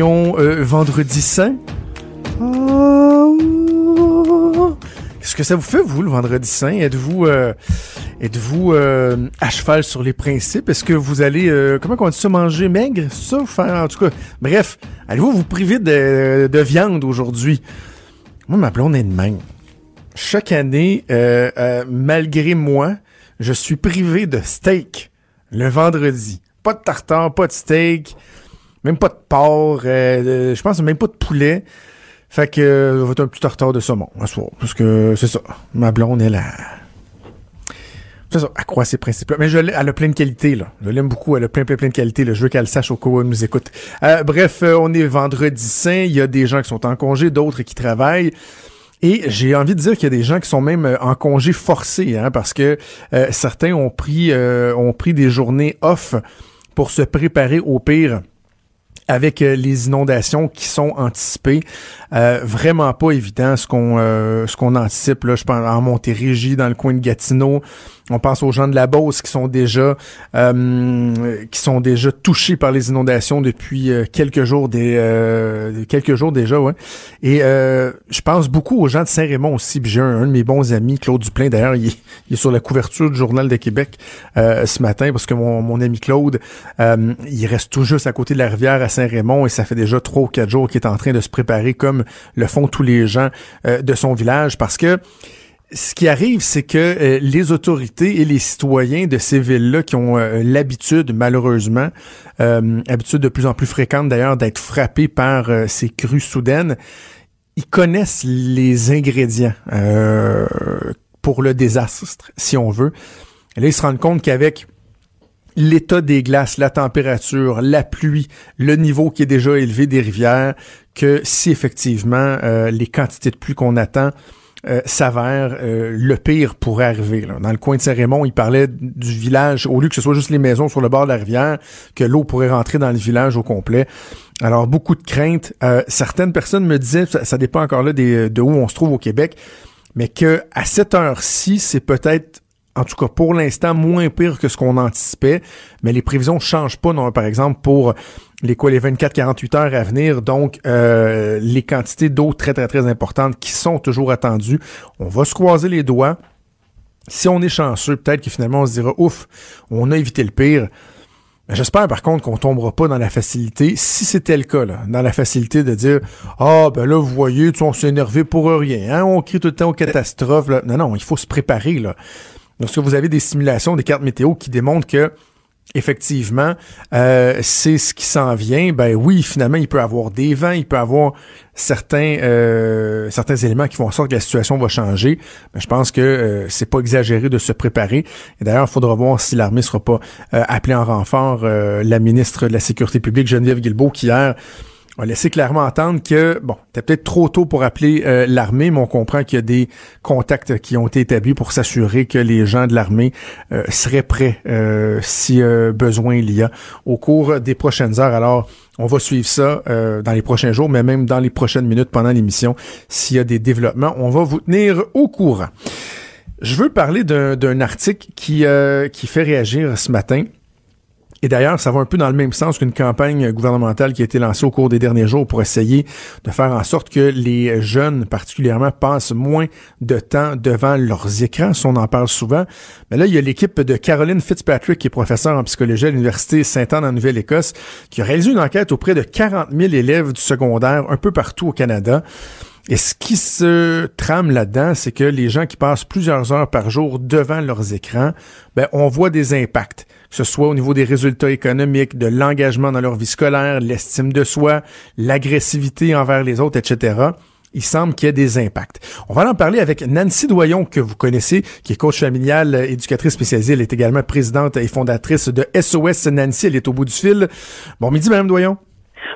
euh, Vendredi Saint. Oh. Qu'est-ce que ça vous fait, vous, le Vendredi Saint? Êtes-vous euh, êtes-vous euh, à cheval sur les principes? Est-ce que vous allez, comment on dit ça, manger maigre? Ça, faire, en tout bref, allez-vous vous priver de, de viande aujourd'hui? Moi, ma blonde est de même. Chaque année, malgré moi, je suis privé de steak le vendredi. Pas de tartare, pas de steak, même pas de porc, euh, je pense même pas de poulet. Fait que euh, va être un petit tartare de saumon un soir. Parce que c'est ça. Ma blonde, elle a. C'est ça, croit ses principes. Mais je elle a plein de qualités, là. Je l'aime beaucoup, elle a plein, plein, plein de qualités. Là. Je veux qu'elle sache au cas où elle nous écoute. Euh, bref, on est vendredi saint. Il y a des gens qui sont en congé, d'autres qui travaillent. Et j'ai envie de dire qu'il y a des gens qui sont même en congé forcé, hein, parce que certains ont pris ont pris des journées off pour se préparer au pire avec euh, les inondations qui sont anticipées. Euh, vraiment pas évident ce qu'on euh, ce qu'on anticipe là. Je pense en Montérégie, dans le coin de Gatineau. On pense aux gens de la Beauce qui sont déjà qui sont déjà touchés par les inondations depuis quelques jours des quelques jours déjà, ouais. Et je pense beaucoup aux gens de Saint-Raymond aussi. J'ai un, de mes bons amis, Claude Duplain, d'ailleurs, il, est sur la couverture du Journal de Québec ce matin parce que mon, mon ami Claude, il reste tout juste à côté de la rivière à Saint-Raymond et ça fait déjà trois ou quatre jours qu'il est en train de se préparer comme le font tous les gens euh, de son village parce que ce qui arrive, c'est que euh, les autorités et les citoyens de ces villes-là qui ont euh, l'habitude, malheureusement, habitude de plus en plus fréquente d'ailleurs, d'être frappés par ces crues soudaines, ils connaissent les ingrédients pour le désastre, si on veut. Et là, ils se rendent compte qu'avec l'état des glaces, la température, la pluie, le niveau qui est déjà élevé des rivières, que si effectivement euh, les quantités de pluie qu'on attend euh, s'avèrent, euh, le pire pourrait arriver. Dans le coin de Saint-Raymond, il parlait du village, au lieu que ce soit juste les maisons sur le bord de la rivière, que l'eau pourrait rentrer dans le village au complet. Alors, beaucoup de craintes. certaines personnes me disaient, ça, dépend encore là de où on se trouve au Québec, mais que à cette heure-ci, c'est peut-être en tout cas pour l'instant, moins pire que ce qu'on anticipait, mais les prévisions changent pas, non, par exemple, pour les quoi, les 24-48 heures à venir, donc euh, les quantités d'eau très, très, très importantes qui sont toujours attendues. On va se croiser les doigts. Si on est chanceux, peut-être que finalement on se dira ouf, on a évité le pire. J'espère par contre qu'on tombera pas dans la facilité, si c'était le cas, là, dans la facilité de dire Ah ben là, vous voyez, on s'est énervé pour rien, hein, on crie tout le temps aux catastrophes. Non, non, il faut se préparer. Là. Lorsque vous avez des simulations, des cartes météo qui démontrent que effectivement, euh, c'est ce qui s'en vient. Ben oui, finalement, il peut avoir des vents, il peut avoir certains euh, certains éléments qui font en sorte que la situation va changer. Mais je pense que euh, c'est pas exagéré de se préparer. Et d'ailleurs, il faudra voir si l'armée sera pas appelée en renfort. la ministre de la Sécurité publique, Geneviève Guilbeault, qui hier a laissé clairement entendre que, bon, c'était peut-être trop tôt pour appeler euh, l'armée, mais on comprend qu'il y a des contacts qui ont été établis pour s'assurer que les gens de l'armée euh, seraient prêts euh, si besoin il y a au cours des prochaines heures. Alors, on va suivre ça dans les prochains jours, mais même dans les prochaines minutes pendant l'émission. S'il y a des développements, on va vous tenir au courant. Je veux parler d'un article qui, qui fait réagir ce matin. Et d'ailleurs, ça va un peu dans le même sens qu'une campagne gouvernementale qui a été lancée au cours des derniers jours pour essayer de faire en sorte que les jeunes, particulièrement, passent moins de temps devant leurs écrans. Si on en parle souvent. Mais là, il y a l'équipe de Caroline Fitzpatrick, qui est professeure en psychologie à l'Université Saint-Anne en Nouvelle-Écosse, qui a réalisé une enquête auprès de 40 000 élèves du secondaire un peu partout au Canada. Et ce qui se trame là-dedans, c'est que les gens qui passent plusieurs heures par jour devant leurs écrans, ben, on voit des impacts ce soit au niveau des résultats économiques, de l'engagement dans leur vie scolaire, l'estime de soi, l'agressivité envers les autres, etc. Il semble qu'il y ait des impacts. On va en parler avec Nancy Doyon, que vous connaissez, qui est coach familiale, éducatrice spécialisée. Elle est également présidente et fondatrice de SOS Nancy. Elle est au bout du fil. Bon midi, Madame Doyon.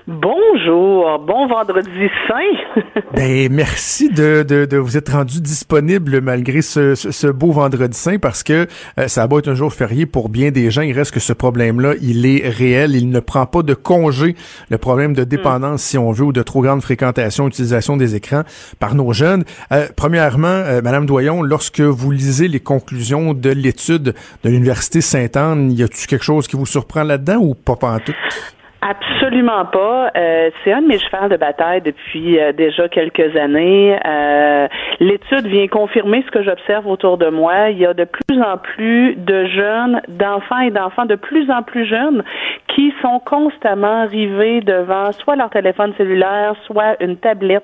Bonjour, bon vendredi saint. ben, merci de, de, vous être rendu disponible malgré ce, ce, beau vendredi saint parce que euh, ça va être un jour férié pour bien des gens. Il reste que ce problème-là, il est réel. Il ne prend pas de congé. Le problème de dépendance, si on veut, ou de trop grande fréquentation, utilisation des écrans par nos jeunes. Euh, premièrement, euh, Madame Doyon, lorsque vous lisez les conclusions de l'étude de l'Université Sainte-Anne, y a-t-il quelque chose qui vous surprend là-dedans ou pas en tout? Absolument pas. Euh, c'est un de mes chevals de bataille depuis euh, déjà quelques années. Euh, l'étude vient confirmer ce que j'observe autour de moi. Il y a de plus en plus de jeunes, d'enfants et d'enfants de plus en plus jeunes qui sont constamment rivés devant soit leur téléphone cellulaire, soit une tablette.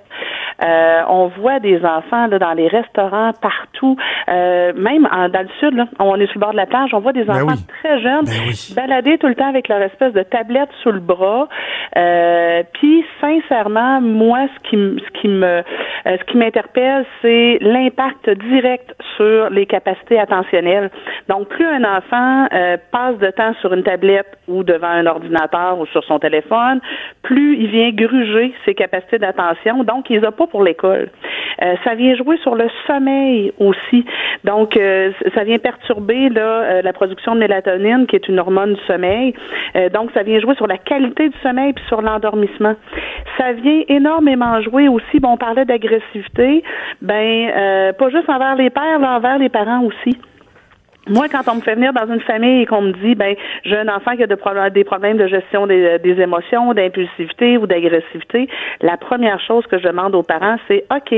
on voit des enfants dans les restaurants partout, même dans le sud. Là, on est sur le bord de la plage, on voit des ben enfants très jeunes ben balader tout le temps avec leur espèce de tablette sous le bras. Euh, puis sincèrement, moi, ce qui, ce qui me, euh, ce qui m'interpelle, c'est l'impact direct sur les capacités attentionnelles. Donc, plus un enfant euh, passe de temps sur une tablette ou devant un ordinateur ou sur son téléphone, plus il vient gruger ses capacités d'attention. Donc, il les pas pour l'école. ça vient jouer sur le sommeil aussi. Donc, ça vient perturber la production de mélatonine, qui est une hormone du sommeil. donc, ça vient jouer sur la qualité du sommeil puis sur l'endormissement. Ça vient énormément jouer aussi. Bon, on parlait d'agressivité. Ben, euh, pas juste envers les pères, mais envers les parents aussi. Moi, quand on me fait venir dans une famille et qu'on me dit, ben, j'ai un enfant qui a des problèmes de gestion des, émotions, d'impulsivité ou d'agressivité, la première chose que je demande aux parents, c'est, OK,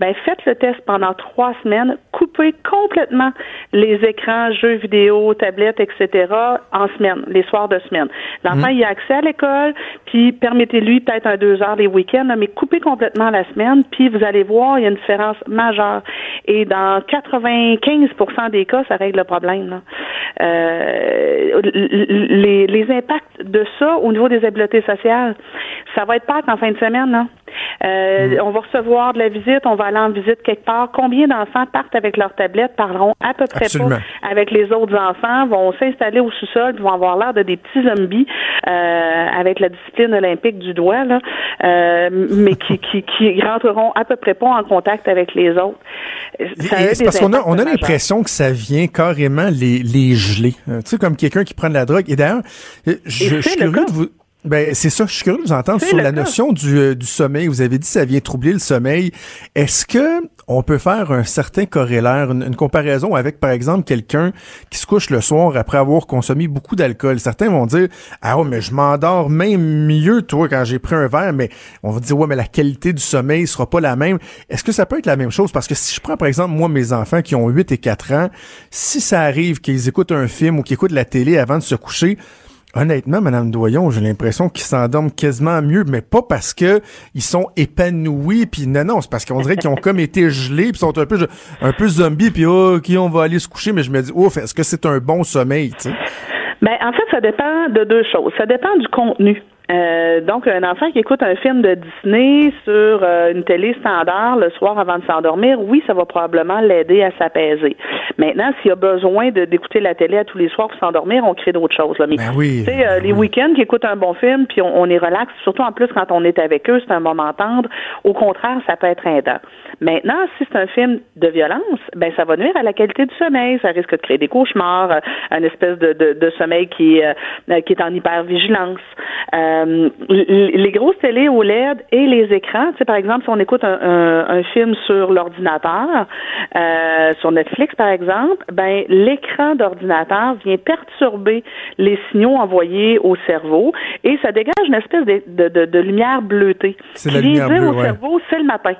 ben, faites le test pendant trois semaines, coupez complètement les écrans, jeux vidéo, tablettes, etc. en semaine, les soirs de semaine. L'enfant, mmh. il a accès à l'école, puis permettez-lui peut-être un deux heures les week-ends, mais coupez complètement la semaine, puis vous allez voir, il y a une différence majeure. Et dans 95% des cas, ça règle problème. Euh, les, les, impacts de ça au niveau des habiletés sociales, ça va être pas en fin de semaine. Là. Euh, mm. On va recevoir de la visite, on va aller en visite quelque part. Combien d'enfants partent avec leur tablette, parleront à peu près pas avec les autres enfants, vont s'installer au sous-sol, vont avoir l'air de des petits zombies euh, avec la discipline olympique du doigt, là, euh, mais qui, qui, qui rentreront à peu près pas en contact avec les autres. C'est parce qu'on a, on a l'impression que ça vient carrément les, les geler. tu sais, comme quelqu'un qui prend de la drogue. Et d'ailleurs, je, je suis curieux de vous ben, c'est ça. Je suis curieux de vous entendre sur la notion du, euh, du, sommeil. Vous avez dit que ça vient troubler le sommeil. Est-ce que on peut faire un certain corrélaire, une, comparaison avec, par exemple, quelqu'un qui se couche le soir après avoir consommé beaucoup d'alcool? Certains vont dire, ah ouais, mais je m'endors même mieux, toi, quand j'ai pris un verre, mais on va dire, ouais, mais la qualité du sommeil sera pas la même. Est-ce que ça peut être la même chose? Parce que si je prends, par exemple, moi, mes enfants qui ont 8 et 4 ans, si ça arrive qu'ils écoutent un film ou qu'ils écoutent la télé avant de se coucher, Honnêtement, Madame Doyon, j'ai l'impression qu'ils s'endorment quasiment mieux, mais pas parce que ils sont épanouis, puis non, non, c'est parce qu'on dirait qu'ils ont comme été gelés, puis sont un peu un peu zombies, puis oh, ok, on va aller se coucher, mais je me dis, ouf, est-ce que c'est un bon sommeil, tu sais? Ben, en fait, ça dépend de deux choses. Ça dépend du contenu. Euh, donc, un enfant qui écoute un film de Disney sur euh, une télé standard le soir avant de s'endormir, oui, ça va probablement l'aider à s'apaiser. Maintenant, s'il a besoin d'écouter la télé à tous les soirs pour s'endormir, on crée d'autres choses. Là. Mais, ben oui, tu sais, euh, les week-ends qui écoutent un bon film, puis on, est relax, surtout en plus quand on est avec eux, c'est un moment tendre. Au contraire, ça peut être aidant. Maintenant, si c'est un film de violence, ben ça va nuire à la qualité du sommeil. Ça risque de créer des cauchemars, un espèce de, de, de sommeil qui, qui est en hypervigilance. Euh, les grosses télé OLED et les écrans, tu sais, par exemple, si on écoute un, film sur l'ordinateur, euh, sur Netflix par exemple, ben l'écran d'ordinateur vient perturber les signaux envoyés au cerveau et ça dégage une espèce de, de, de, lumière bleutée. Qui vient dire au cerveau, c'est le matin.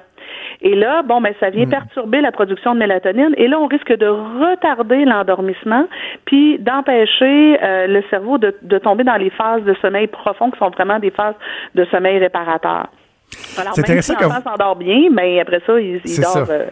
Et là, bon, ben, ça vient mm. perturber la production de mélatonine. Et là, on risque de retarder l'endormissement, puis d'empêcher euh, le cerveau de, de, tomber dans les phases de sommeil profond, qui sont vraiment des phases de sommeil réparateur. Alors, même si l'enfant s'endort bien, mais après ça, il, il dort. Euh,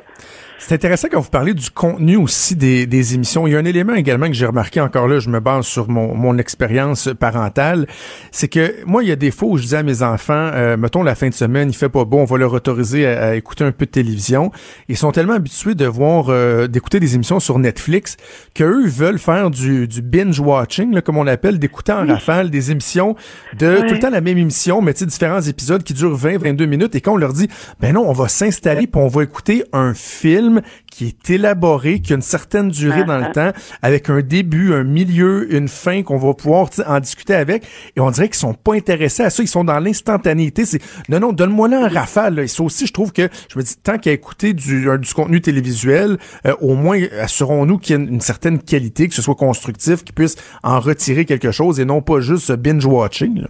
c'est intéressant quand vous parlez du contenu aussi des, des, émissions. Il y a un élément également que j'ai remarqué encore là, je me base sur mon, mon expérience parentale, c'est que moi, il y a des fois où je dis à mes enfants, euh, mettons la fin de semaine, il fait pas bon, on va leur autoriser à, écouter un peu de télévision. Ils sont tellement habitués de voir, euh, d'écouter des émissions sur Netflix qu'eux veulent faire du, du binge-watching, comme on l'appelle, d'écouter en rafale des émissions de tout le temps la même émission, mais tu sais, différents épisodes qui durent 20, 22 minutes et quand on leur dit, ben non, on va s'installer puis on va écouter un film qui est élaboré, qui a une certaine durée dans le uh-huh. temps, avec un début, un milieu, une fin qu'on va pouvoir en discuter avec. Et on dirait qu'ils sont pas intéressés à ça. Ils sont dans l'instantanéité. C'est non, non, donne-moi là un rafale. Et ça aussi, je trouve que je me dis tant qu'à écouter du, du contenu télévisuel, euh, au moins assurons-nous qu'il y ait une, certaine qualité, que ce soit constructif, qu'il puisse en retirer quelque chose et non pas juste binge watching.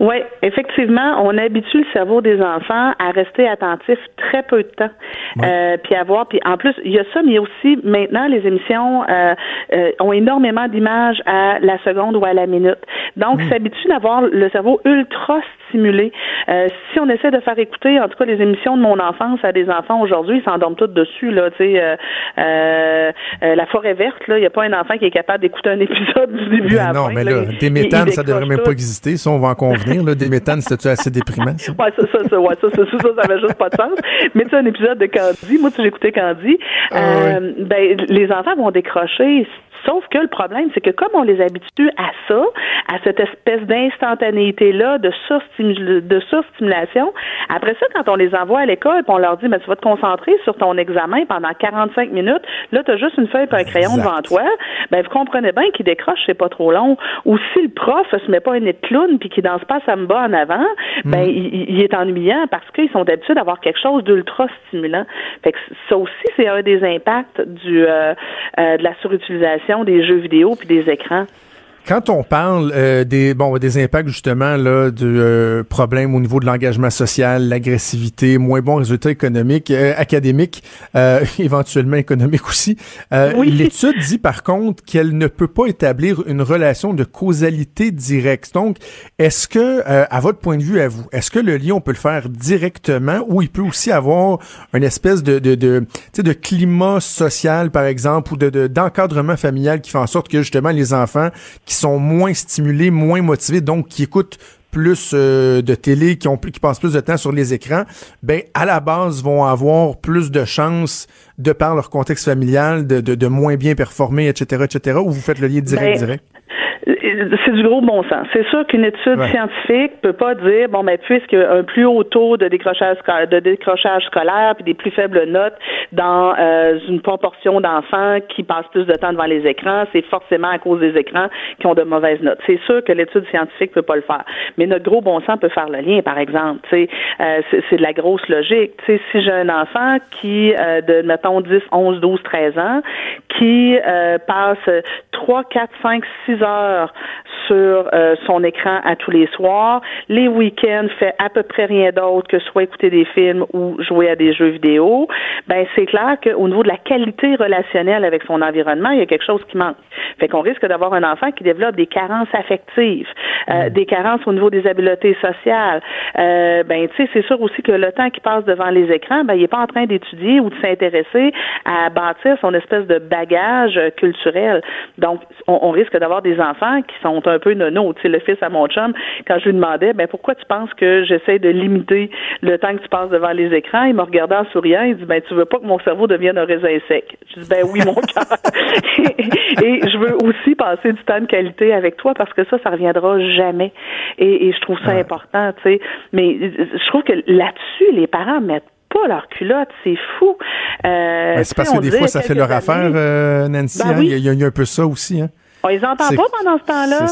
Oui, effectivement, on habitue le cerveau des enfants à rester attentif très peu de temps, euh, puis à voir. Puis en plus, il y a ça, mais il y a aussi maintenant les émissions euh, euh, ont énormément d'images à la seconde ou à la minute. Donc, mm. s'habitue d'avoir le cerveau ultra stimulé. Euh, si on essaie de faire écouter, en tout cas, les émissions de mon enfance à des enfants aujourd'hui, ils s'endorment tous dessus. Là, tu sais, euh, euh, la forêt verte, là, il n'y a pas un enfant qui est capable d'écouter un épisode du début à la non, fin. Non, mais là, des méthanes, ça devrait même pas exister. Ça, on va en convenir. Là, des méthanes, c'était assez déprimant. Ça? Ouais, ça, ça, ça, ouais, ça, ça, ça, ça, ça avait juste pas de sens. Mais tu sais, un épisode de Candy, moi, tu j'écoutais Candy, ah, ben, les enfants vont décrocher Sauf que le problème, c'est que comme on les habitue à ça, à cette espèce d'instantanéité-là, de surstimulation, après ça, quand on les envoie à l'école, on leur dit, mais tu vas te concentrer sur ton examen pendant 45 minutes, là, tu as juste une feuille et un crayon devant toi, ben, vous comprenez bien qu'il décroche, c'est pas trop long. Ou si le prof se met pas une clown puis qu'il danse pas samba en avant, ben, mm. il, est ennuyant parce qu'ils sont d'habitude d'avoir quelque chose d'ultra stimulant. Fait que ça aussi, c'est un des impacts du, euh, euh, de la surutilisation des jeux vidéo puis des écrans. Quand on parle euh, des bon des impacts justement là de euh, problèmes au niveau de l'engagement social, l'agressivité, moins bons résultats économiques, euh, académiques, éventuellement économiques aussi. L'étude dit par contre qu'elle ne peut pas établir une relation de causalité directe. Donc, est-ce que à votre point de vue à vous, est-ce que le lien on peut le faire directement ou il peut aussi avoir une espèce de de de, de climat social par exemple ou de d'encadrement familial qui fait en sorte que justement les enfants qui qui sont moins stimulés, moins motivés, donc qui écoutent plus euh, de télé, qui ont qui passent plus de temps sur les écrans, ben à la base vont avoir plus de chances de par leur contexte familial de, de, de moins bien performer, etc., etc. Ou vous faites le lien direct ben, direct? C'est du gros bon sens. C'est sûr qu'une étude scientifique peut pas dire bon ben puisque un plus haut taux de décrochage de décrochage scolaire puis des plus faibles notes dans euh, une proportion d'enfants qui passent plus de temps devant les écrans, c'est forcément à cause des écrans qui ont de mauvaises notes. C'est sûr que l'étude scientifique peut pas le faire, mais notre gros bon sens peut faire le lien. Par exemple, tu euh, c'est de la grosse logique. Tu si j'ai un enfant qui euh, de mettons 10, 11, 12, 13 ans qui euh, passe 3, 4, 5, 6 heures peur sur euh, son écran à tous les soirs. Les week-ends, fait à peu près rien d'autre que soit écouter des films ou jouer à des jeux vidéo. Ben c'est clair qu'au niveau de la qualité relationnelle avec son environnement, il y a quelque chose qui manque. Fait qu'on risque d'avoir un enfant qui développe des carences affectives, euh, mm. des carences au niveau des habiletés sociales. Euh, ben tu sais, c'est sûr aussi que le temps qu'il passe devant les écrans, ben il est pas en train d'étudier ou de s'intéresser à bâtir son espèce de bagage culturel. Donc on, on risque d'avoir des enfants qui sont un peu nono. Tu sais, le fils à mon chum, quand je lui demandais, ben pourquoi tu penses que j'essaie de limiter le temps que tu passes devant les écrans, il me regardait en souriant, il dit, ben tu veux pas que mon cerveau devienne un raisin sec? Je dis, ben oui, mon cœur. et je veux aussi passer du temps de qualité avec toi parce que ça, ça reviendra jamais. Et, je trouve ça important, tu sais. Mais je trouve que là-dessus, les parents mettent pas leur culotte, c'est fou. Euh, c'est parce que des fois, ça fait leur affaire, euh, Nancy. Ben hein. il, y a, un peu ça aussi. Hein? On les entend pas pendant ce temps-là.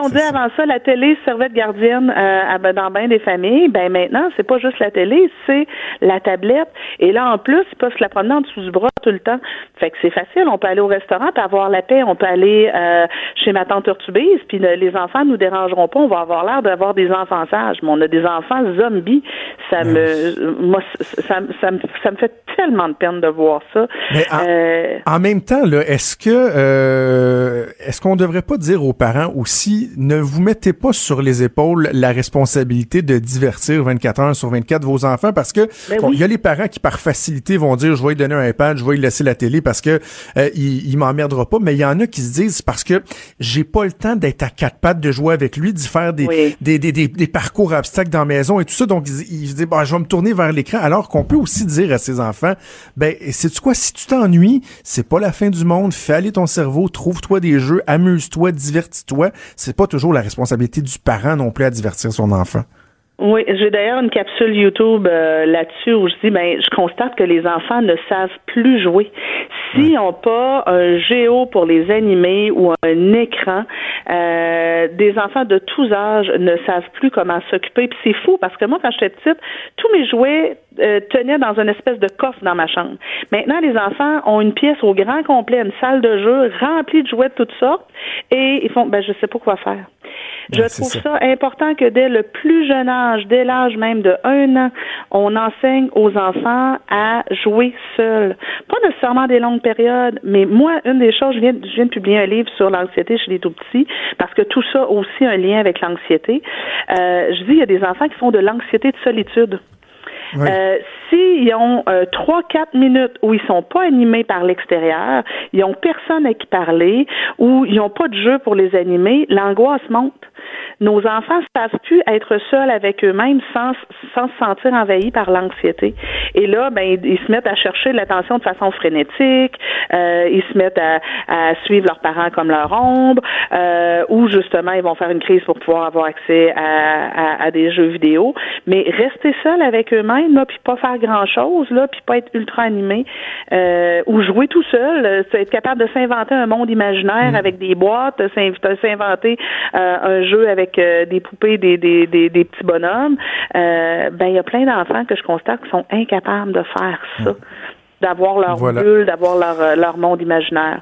On dit avant ça la télé servait de gardienne euh, dans bien des familles. Ben maintenant, c'est pas juste la télé, c'est la tablette. Et là, en plus, ils peuvent se la promener en dessous du bras tout le temps. Fait que c'est facile. On peut aller au restaurant, puis avoir la paix. On peut aller euh, chez ma tante Urtubise, puis les enfants nous dérangeront pas. On va avoir l'air d'avoir des enfants sages. Mais on a des enfants zombies. Ça me, moi, ça, ça, me, ça me fait tellement de peine de voir ça. Mais en, euh, même temps, là, est-ce que euh, est-ce qu'on devrait pas dire aux parents aussi, ne vous mettez pas sur les épaules la responsabilité de divertir 24 heures sur 24 vos enfants parce que ben il y a les parents qui par facilité vont dire je vais lui donner un iPad, je vais lui laisser la télé parce que euh, il, m'emmerdera pas, mais il y en a qui se disent parce que j'ai pas le temps d'être à quatre pattes de jouer avec lui, d'y faire des, des, des, des, parcours obstacles dans la maison et tout ça, donc ils, se disent bah, je vais me tourner vers l'écran. Alors qu'on peut aussi dire à ses enfants ben c'est quoi? Si tu t'ennuies, c'est pas la fin du monde, fais aller ton cerveau, trouve-toi des jeux, amuse-toi, divertis-toi. C'est pas toujours la responsabilité du parent non plus à divertir son enfant. Oui, j'ai d'ailleurs une capsule YouTube euh, là-dessus où je dis, ben, je constate que les enfants ne savent plus jouer. S'ils n'ont pas un géo pour les animer ou un écran, euh, des enfants de tous âges ne savent plus comment s'occuper. Puis c'est fou parce que moi, quand j'étais petite, tous mes jouets euh, tenaient dans une espèce de coffre dans ma chambre. Maintenant, les enfants ont une pièce au grand complet, une salle de jeu remplie de jouets de toutes sortes, et ils font, ben, je sais pas quoi faire. Je trouve ça. important que dès le plus jeune âge, dès l'âge même de un an, on enseigne aux enfants à jouer seuls. Pas nécessairement des longues périodes, mais moi, une des choses, je viens, je viens de publier un livre sur l'anxiété chez les tout petits, parce que tout ça a aussi un lien avec l'anxiété. Euh, je dis, il y a des enfants qui font de l'anxiété de solitude. Euh, S'ils ont euh, trois, quatre minutes où ils sont pas animés par l'extérieur, ils ont personne à qui parler, ou ils n'ont pas de jeu pour les animer, l'angoisse monte. Nos enfants ne savent plus être seuls avec eux-mêmes sans, sans se sentir envahis par l'anxiété. Et là, ben, ils, se mettent à chercher l'attention de façon frénétique, euh, ils se mettent à, à, suivre leurs parents comme leur ombre, euh, ou justement, ils vont faire une crise pour pouvoir avoir accès à, à, à des jeux vidéo. Mais rester seul avec eux-mêmes, là, puis pas faire grand-chose, là, puis pas être ultra animé, euh, ou jouer tout seul, euh, être capable de s'inventer un monde imaginaire mm. avec des boîtes, s'inventer euh, un jeu avec euh, des poupées, des, des, des, petits bonhommes, ben il y a plein d'enfants que je constate qui sont incapables de faire ça, d'avoir leur bulle, d'avoir leur, leur monde imaginaire.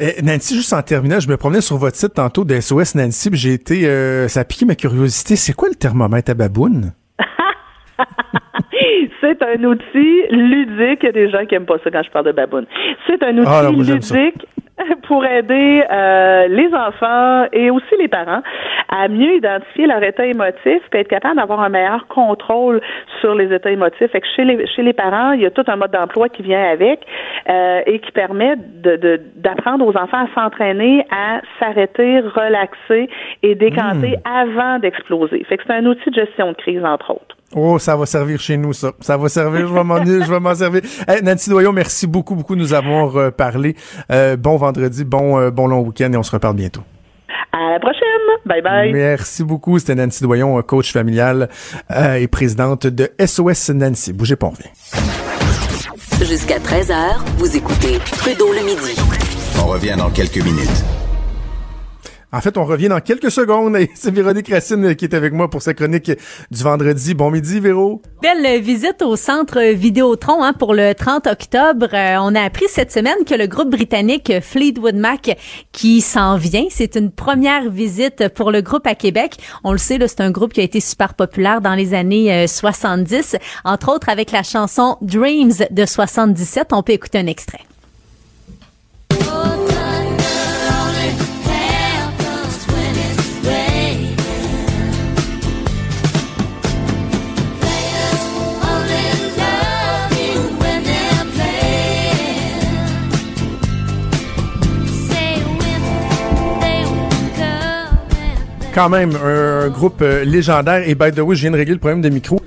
Eh, Nancy, juste en terminant, je me promenais sur votre site tantôt de SOS Nancy, j'ai été, ça a piqué ma curiosité. C'est quoi le thermomètre à baboune? c'est un outil ludique. Il y a des gens qui aiment pas ça quand je parle de baboune. C'est un ah, outil ludique pour aider euh, les enfants et aussi les parents à mieux identifier leur état émotif et être capable d'avoir un meilleur contrôle sur les états émotifs. Fait que chez les, chez les parents, il y a tout un mode d'emploi qui vient avec euh, et qui permet de, d'apprendre aux enfants à s'entraîner à s'arrêter, relaxer et décanter hmm. avant d'exploser. Fait que c'est un outil de gestion de crise, entre autres. Oh, ça va servir chez nous, ça. Ça va servir, je vais m'en, je vais m'en servir. Nancy Doyon, merci beaucoup, beaucoup de nous avoir euh, parlé. Euh, bon vendredi, bon, euh, bon long week-end et on se reparle bientôt. À la prochaine. Bye bye. Merci beaucoup. C'était Nancy Doyon, coach familial et présidente de SOS Nancy. Bougez pas, on revient. Jusqu'à 13h, vous écoutez Trudeau le midi. On revient dans quelques minutes. En fait, on revient dans quelques secondes c'est Véronique Racine qui est avec moi pour sa chronique du vendredi. Bon midi, Véro. Belle visite au centre Vidéotron hein, pour le 30 octobre. Euh, on a appris cette semaine que le groupe britannique Fleetwood Mac qui s'en vient, c'est une première visite pour le groupe à Québec. On le sait, c'est un groupe qui a été super populaire dans les années 70, euh, entre autres avec la chanson Dreams de 77. On peut écouter un extrait. Quand même un, groupe euh, légendaire. Et by the way, je viens de régler le problème de micro.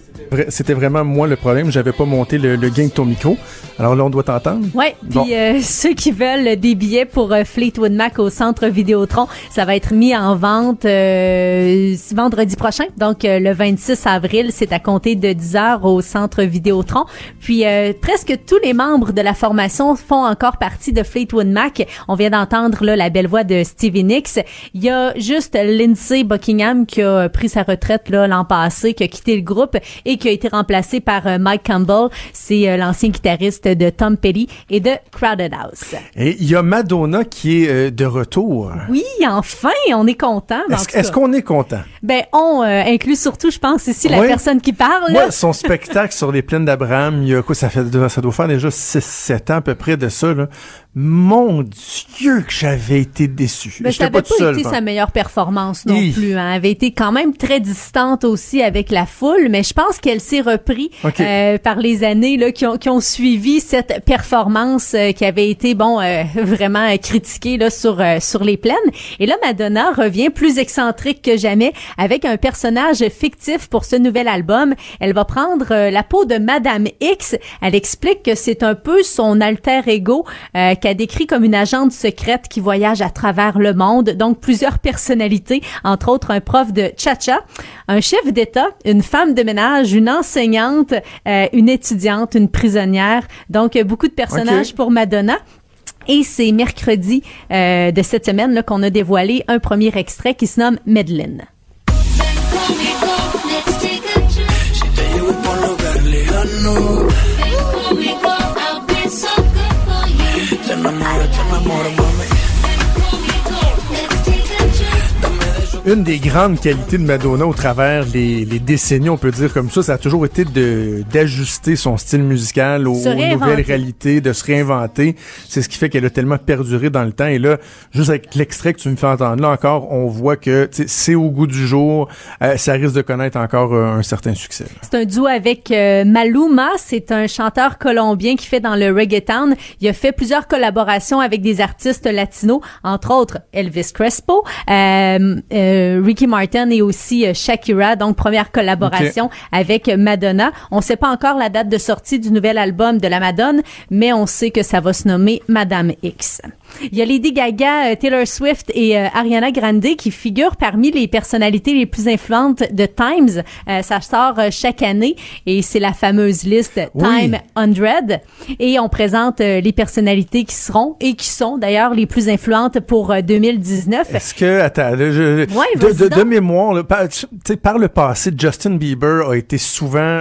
C'était vraiment moi le problème. J'avais pas monté le, le, gain de ton micro. Alors là, on doit t'entendre. Oui. Puis euh, ceux qui veulent des billets pour euh, Fleetwood Mac au centre Vidéotron, ça va être mis en vente euh, vendredi prochain. Donc le 26 avril, c'est à compter de 10 heures au centre Vidéotron. Puis presque tous les membres de la formation font encore partie de Fleetwood Mac. On vient d'entendre là la belle voix de Stevie Nicks. Il y a juste Lindsay Buckingham qui a pris sa retraite là l'an passé, qui a quitté le groupe et qui a été remplacé par Mike Campbell. C'est l'ancien guitariste de Tom Petty et de Crowded House. Et il y a Madonna qui est euh, de retour. Oui, enfin, on est content. Est-ce qu'on est content? Ben, on euh, inclut surtout, je pense, ici la personne qui parle. Moi, son spectacle sur les plaines d'Abraham, il y a quoi, ça fait, ça doit faire déjà 6-7 ans à peu près de ça, là. Mon Dieu que j'avais été déçu. Mais ça n'avait pas, été sa meilleure performance non plus. Hein. Elle avait été quand même très distante aussi avec la foule, mais je pense qu'elle s'est repris euh, par les années là, qui, ont, qui ont suivi cette performance euh, qui avait été bon euh, vraiment critiquée là, sur, sur les plaines. Et là, Madonna revient plus excentrique que jamais avec un personnage fictif pour ce nouvel album. Elle va prendre la peau de Madame X. Elle explique que c'est un peu son alter ego qu'a décrit comme une agente secrète qui voyage à travers le monde. Donc, plusieurs personnalités, entre autres un prof de cha-cha, un chef d'État, une femme de ménage, une enseignante, euh, une étudiante, une prisonnière. Donc, beaucoup de personnages pour Madonna. Et c'est mercredi euh, de cette semaine qu'on a dévoilé un premier extrait qui se nomme Medlin. me muero, yo me muero. Une des grandes qualités de Madonna au travers les, les, décennies, on peut dire comme ça, ça a toujours été de d'ajuster son style musical aux, nouvelles réalités, de se réinventer. C'est ce qui fait qu'elle a tellement perduré dans le temps. Et là, juste avec l'extrait que tu me fais entendre, là encore, on voit que c'est au goût du jour. Euh, ça risque de connaître encore euh, un certain succès. C'est un duo avec euh, Maluma. C'est un chanteur colombien qui fait dans le reggaeton. Il a fait plusieurs collaborations avec des artistes latinos, entre autres Elvis Crespo. Euh, Ricky Martin et aussi euh, Shakira, donc première collaboration avec Madonna. On ne sait pas encore la date de sortie du nouvel album de la Madonna, mais on sait que ça va se nommer Madame X. Il y a Lady Gaga, euh, Taylor Swift et euh, Ariana Grande qui figurent parmi les personnalités les plus influentes de Times. Euh, ça sort chaque année et c'est la fameuse liste Time 100. Et on présente les personnalités qui seront et qui sont d'ailleurs les plus influentes pour 2019. Est-ce que, attends, de, de, mémoire, par, par, le passé, Justin Bieber a été souvent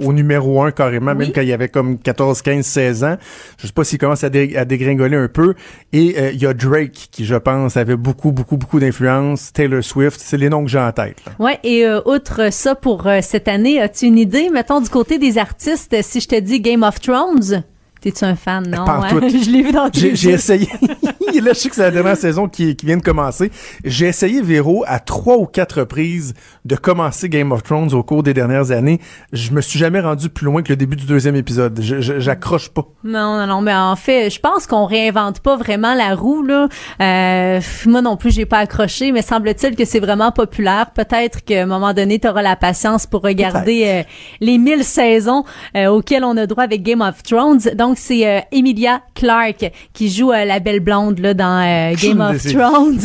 au numéro un carrément, même quand il avait comme 14, 15, 16 ans. Je sais pas s'il commence à, à dégringoler un peu. Et euh, il y a Drake qui, je pense, avait beaucoup, beaucoup, beaucoup d'influence. Taylor Swift, c'est les noms que j'ai en tête. Là. Ouais. Et euh, outre ça, pour euh, cette année, as-tu une idée, mettons du côté des artistes, si je te dis Game of Thrones? T'es-tu un fan, non? je l'ai vu dans J'ai essayé. Là, je sais que c'est la dernière saison qui, qui vient de commencer. J'ai essayé, Véro, à trois ou quatre reprises de commencer Game of Thrones au cours des dernières années. Je me suis jamais rendu plus loin que le début du deuxième épisode. J'accroche pas. Non, non, non. Mais en fait, je pense qu'on réinvente pas vraiment la roue, là. Euh, moi non plus, j'ai pas accroché, mais semble-t-il que c'est vraiment populaire. Peut-être qu'à un moment donné, tu auras la patience pour regarder euh, les mille saisons euh, auxquelles on a droit avec Game of Thrones. Donc, donc, c'est euh, Emilia Clarke qui joue euh, la belle blonde là, dans euh, Game of Thrones.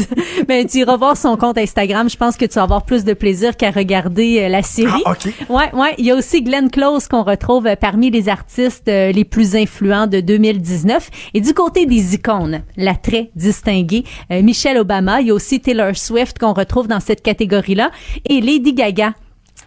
Mais tu iras voir son compte Instagram. Je pense que tu vas avoir plus de plaisir qu'à regarder la série. Ah, OK. Ouais, ouais. Il y a aussi Glenn Close qu'on retrouve parmi les artistes les plus influents de 2019. Et du côté des icônes, la très distinguée Michelle Obama. Il y a aussi Taylor Swift qu'on retrouve dans cette catégorie-là. Et Lady Gaga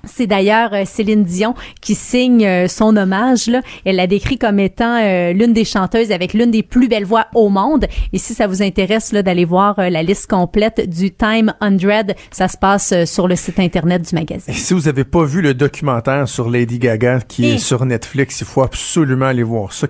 c'est d'ailleurs euh, Céline Dion qui signe euh, son hommage. Là. Elle l'a décrit comme étant euh, l'une des chanteuses avec l'une des plus belles voix au monde. Et si ça vous intéresse d'aller voir la liste complète du Time 100, ça se passe sur le site internet du magazine. Et si vous n'avez pas vu le documentaire sur Lady Gaga qui est sur Netflix, il faut absolument aller voir ça.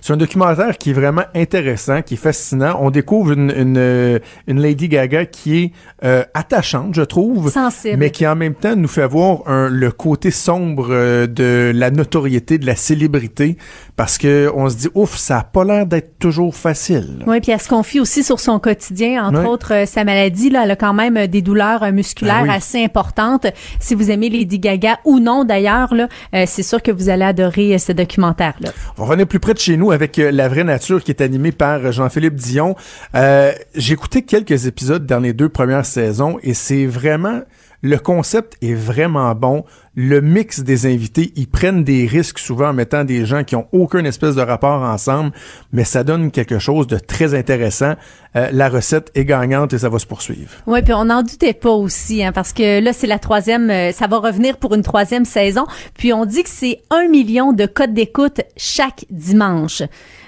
C'est un documentaire qui est vraiment intéressant, qui est fascinant. On découvre une, une, une Lady Gaga qui est attachante, je trouve, Sensible. mais qui en même temps nous fait voir le côté sombre euh, de la notoriété, de la célébrité, parce que on se dit, ouf, ça a pas l'air d'être toujours facile. Oui, puis elle se confie aussi sur son quotidien, entre autres euh, sa maladie. Là, elle a quand même euh, des douleurs musculaires ben assez importantes. Si vous aimez Lady Gaga ou non, d'ailleurs, là, c'est sûr que vous allez adorer ce documentaire-là. On va revenir plus près de chez nous avec La vraie nature, qui est animé par Jean-Philippe Dion. J'ai écouté quelques épisodes dans les deux premières saisons et c'est vraiment le concept est vraiment bon. Le mix des invités, ils prennent des risques souvent en mettant des gens qui ont aucun espèce de rapport ensemble, mais ça donne quelque chose de très intéressant. Euh, la recette est gagnante et ça va se poursuivre. Oui, puis on n'en doutait pas aussi, hein, parce que là, c'est la troisième, euh, ça va revenir pour une troisième saison. Puis on dit que c'est un million de codes d'écoute chaque dimanche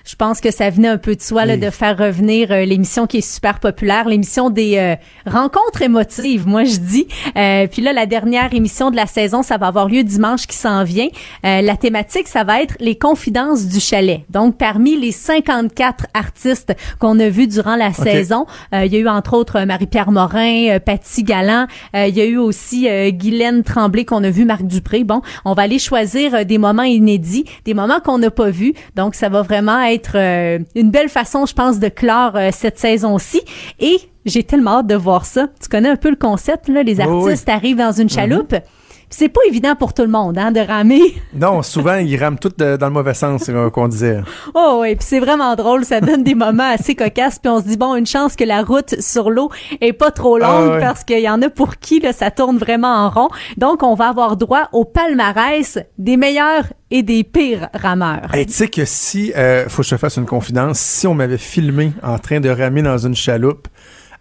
je pense que ça venait un peu de soi là, de faire revenir euh, l'émission qui est super populaire, l'émission des euh, rencontres émotives, moi je dis. Euh, puis là, la dernière émission de la saison, ça va avoir lieu dimanche qui s'en vient. la thématique, ça va être les confidences du chalet. Donc, parmi les 54 artistes qu'on a vus durant la saison, il y a eu entre autres Marie-Pierre Morin, Patty Galland, il y a eu aussi Guylaine Tremblay qu'on a vu, Marc Dupré. Bon, on va aller choisir des moments inédits, des moments qu'on n'a pas vus. Donc, ça va vraiment être euh, une belle façon, je pense, de clore euh, cette saison-ci. Et j'ai tellement hâte de voir ça. Tu connais un peu le concept, là, les artistes arrivent dans une chaloupe. Mhm. C'est pas évident pour tout le monde, hein, de ramer. Non, souvent, ils rament tout dans le mauvais sens, qu'on disait. Oh oui, puis c'est vraiment drôle, ça donne des moments assez cocasses, puis on se dit, bon, une chance que la route sur l'eau est pas trop longue, ah parce qu'il y en a pour qui, là, ça tourne vraiment en rond. Donc, on va avoir droit au palmarès des meilleurs et des pires rameurs. tu sais que si, euh, faut que je te fasse une confidence, si on m'avait filmé en train de ramer dans une chaloupe,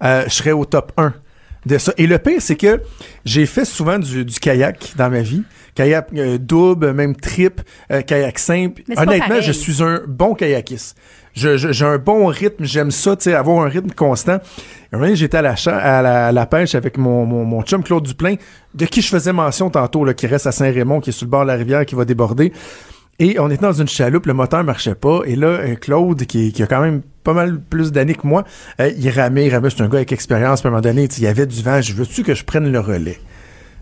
euh, je serais au top 1 de ça. Et le pire, c'est que j'ai fait souvent du, kayak dans ma vie. Kayak euh, double, même trip, euh, kayak simple. Honnêtement, je suis un bon kayakiste. j'ai un bon rythme, j'aime ça, tu sais, avoir un rythme constant. Un moment, j'étais à la, à la, pêche avec mon, mon, chum Claude Duplain, de qui je faisais mention tantôt, là, qui reste à Saint-Raymond, qui est sur le bord de la rivière, qui va déborder. Et on était dans une chaloupe, le moteur marchait pas. Et là, euh, Claude, qui, qui a quand même pas mal plus d'années que moi, euh, il ramait, il ramait, c'est un gars avec expérience. À un moment donné, il y avait du vent. Je veux-tu que je prenne le relais?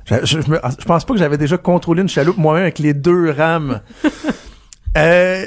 Je, je, je, pense pas que j'avais déjà contrôlé une chaloupe moi-même avec les deux rames. euh,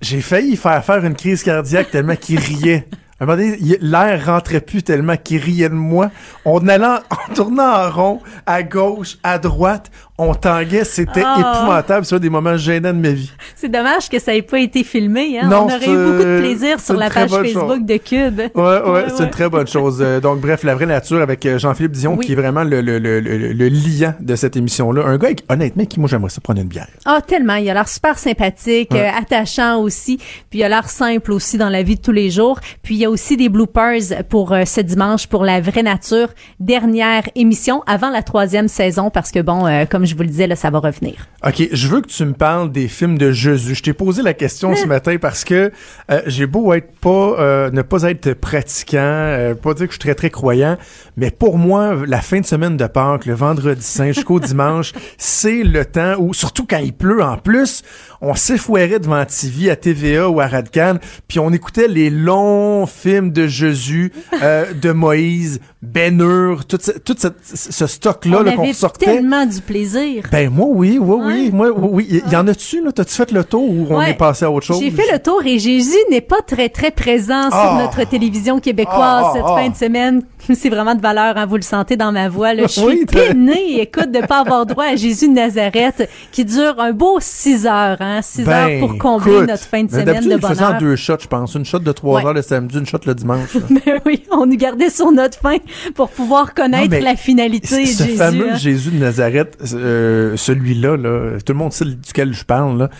j'ai failli faire faire une crise cardiaque tellement qu'il riait. À un moment donné, l'air rentrait plus tellement qu'il riait de moi. On allait en tournant en rond, à gauche, à droite on tanguait, c'était oh. épouvantable, c'est un des moments gênants de ma vie. C'est dommage que ça ait pas été filmé, hein? on aurait eu beaucoup de plaisir sur la page Facebook de Cube. Ouais, ouais, c'est une très bonne chose. Euh, donc bref, la vraie nature avec euh, Jean-Philippe Dion qui est vraiment le, le, le, le, liant de cette émission-là. Un gars, honnêtement, qui moi j'aimerais ça prendre une bière. Ah, oh, tellement. Il a l'air super sympathique, euh, attachant aussi, puis il a l'air simple aussi dans la vie de tous les jours. Puis il y a aussi des bloopers pour ce dimanche pour la vraie nature, dernière émission avant la troisième saison parce que bon, comme je vous le disais, là, ça va revenir. OK, je veux que tu me parles des films de Jésus. Je t'ai posé la question ce matin parce que euh, j'ai beau être pas euh, ne pas être pratiquant, euh, pas dire que je suis très très croyant, mais pour moi, la fin de semaine de Pâques, le vendredi saint jusqu'au dimanche, c'est le temps où surtout quand il pleut en plus, on s'effouerait devant TV à TVA ou à Radcan, puis on écoutait les longs films de Jésus, de Moïse, Ben Hur, tout, ce, tout ce, stock-là là, qu'on sortait. tellement du plaisir. Ben moi, oui, oui, oui. Moi, oui. Il y, en a-tu, là? T'as-tu fait le tour ou on est passé à autre chose? J'ai fait le tour et Jésus n'est pas très, très présent sur ah! notre télévision québécoise ah, ah, cette fin de semaine. C'est vraiment de valeur, hein, vous le sentez dans ma voix. Là. Je suis peinée, écoute, de pas avoir droit à Jésus de Nazareth, qui dure un beau six heures, hein, six heures ben, pour combler notre fin de semaine de bonheur. en deux shots, je pense. Une shot de trois heures le samedi, une shot le dimanche. Mais oui, on nous gardait sur notre fin pour pouvoir connaître la finalité de Jésus. Ce fameux hein. Jésus de Nazareth, euh, celui-là, là, tout le monde sait duquel je parle, là.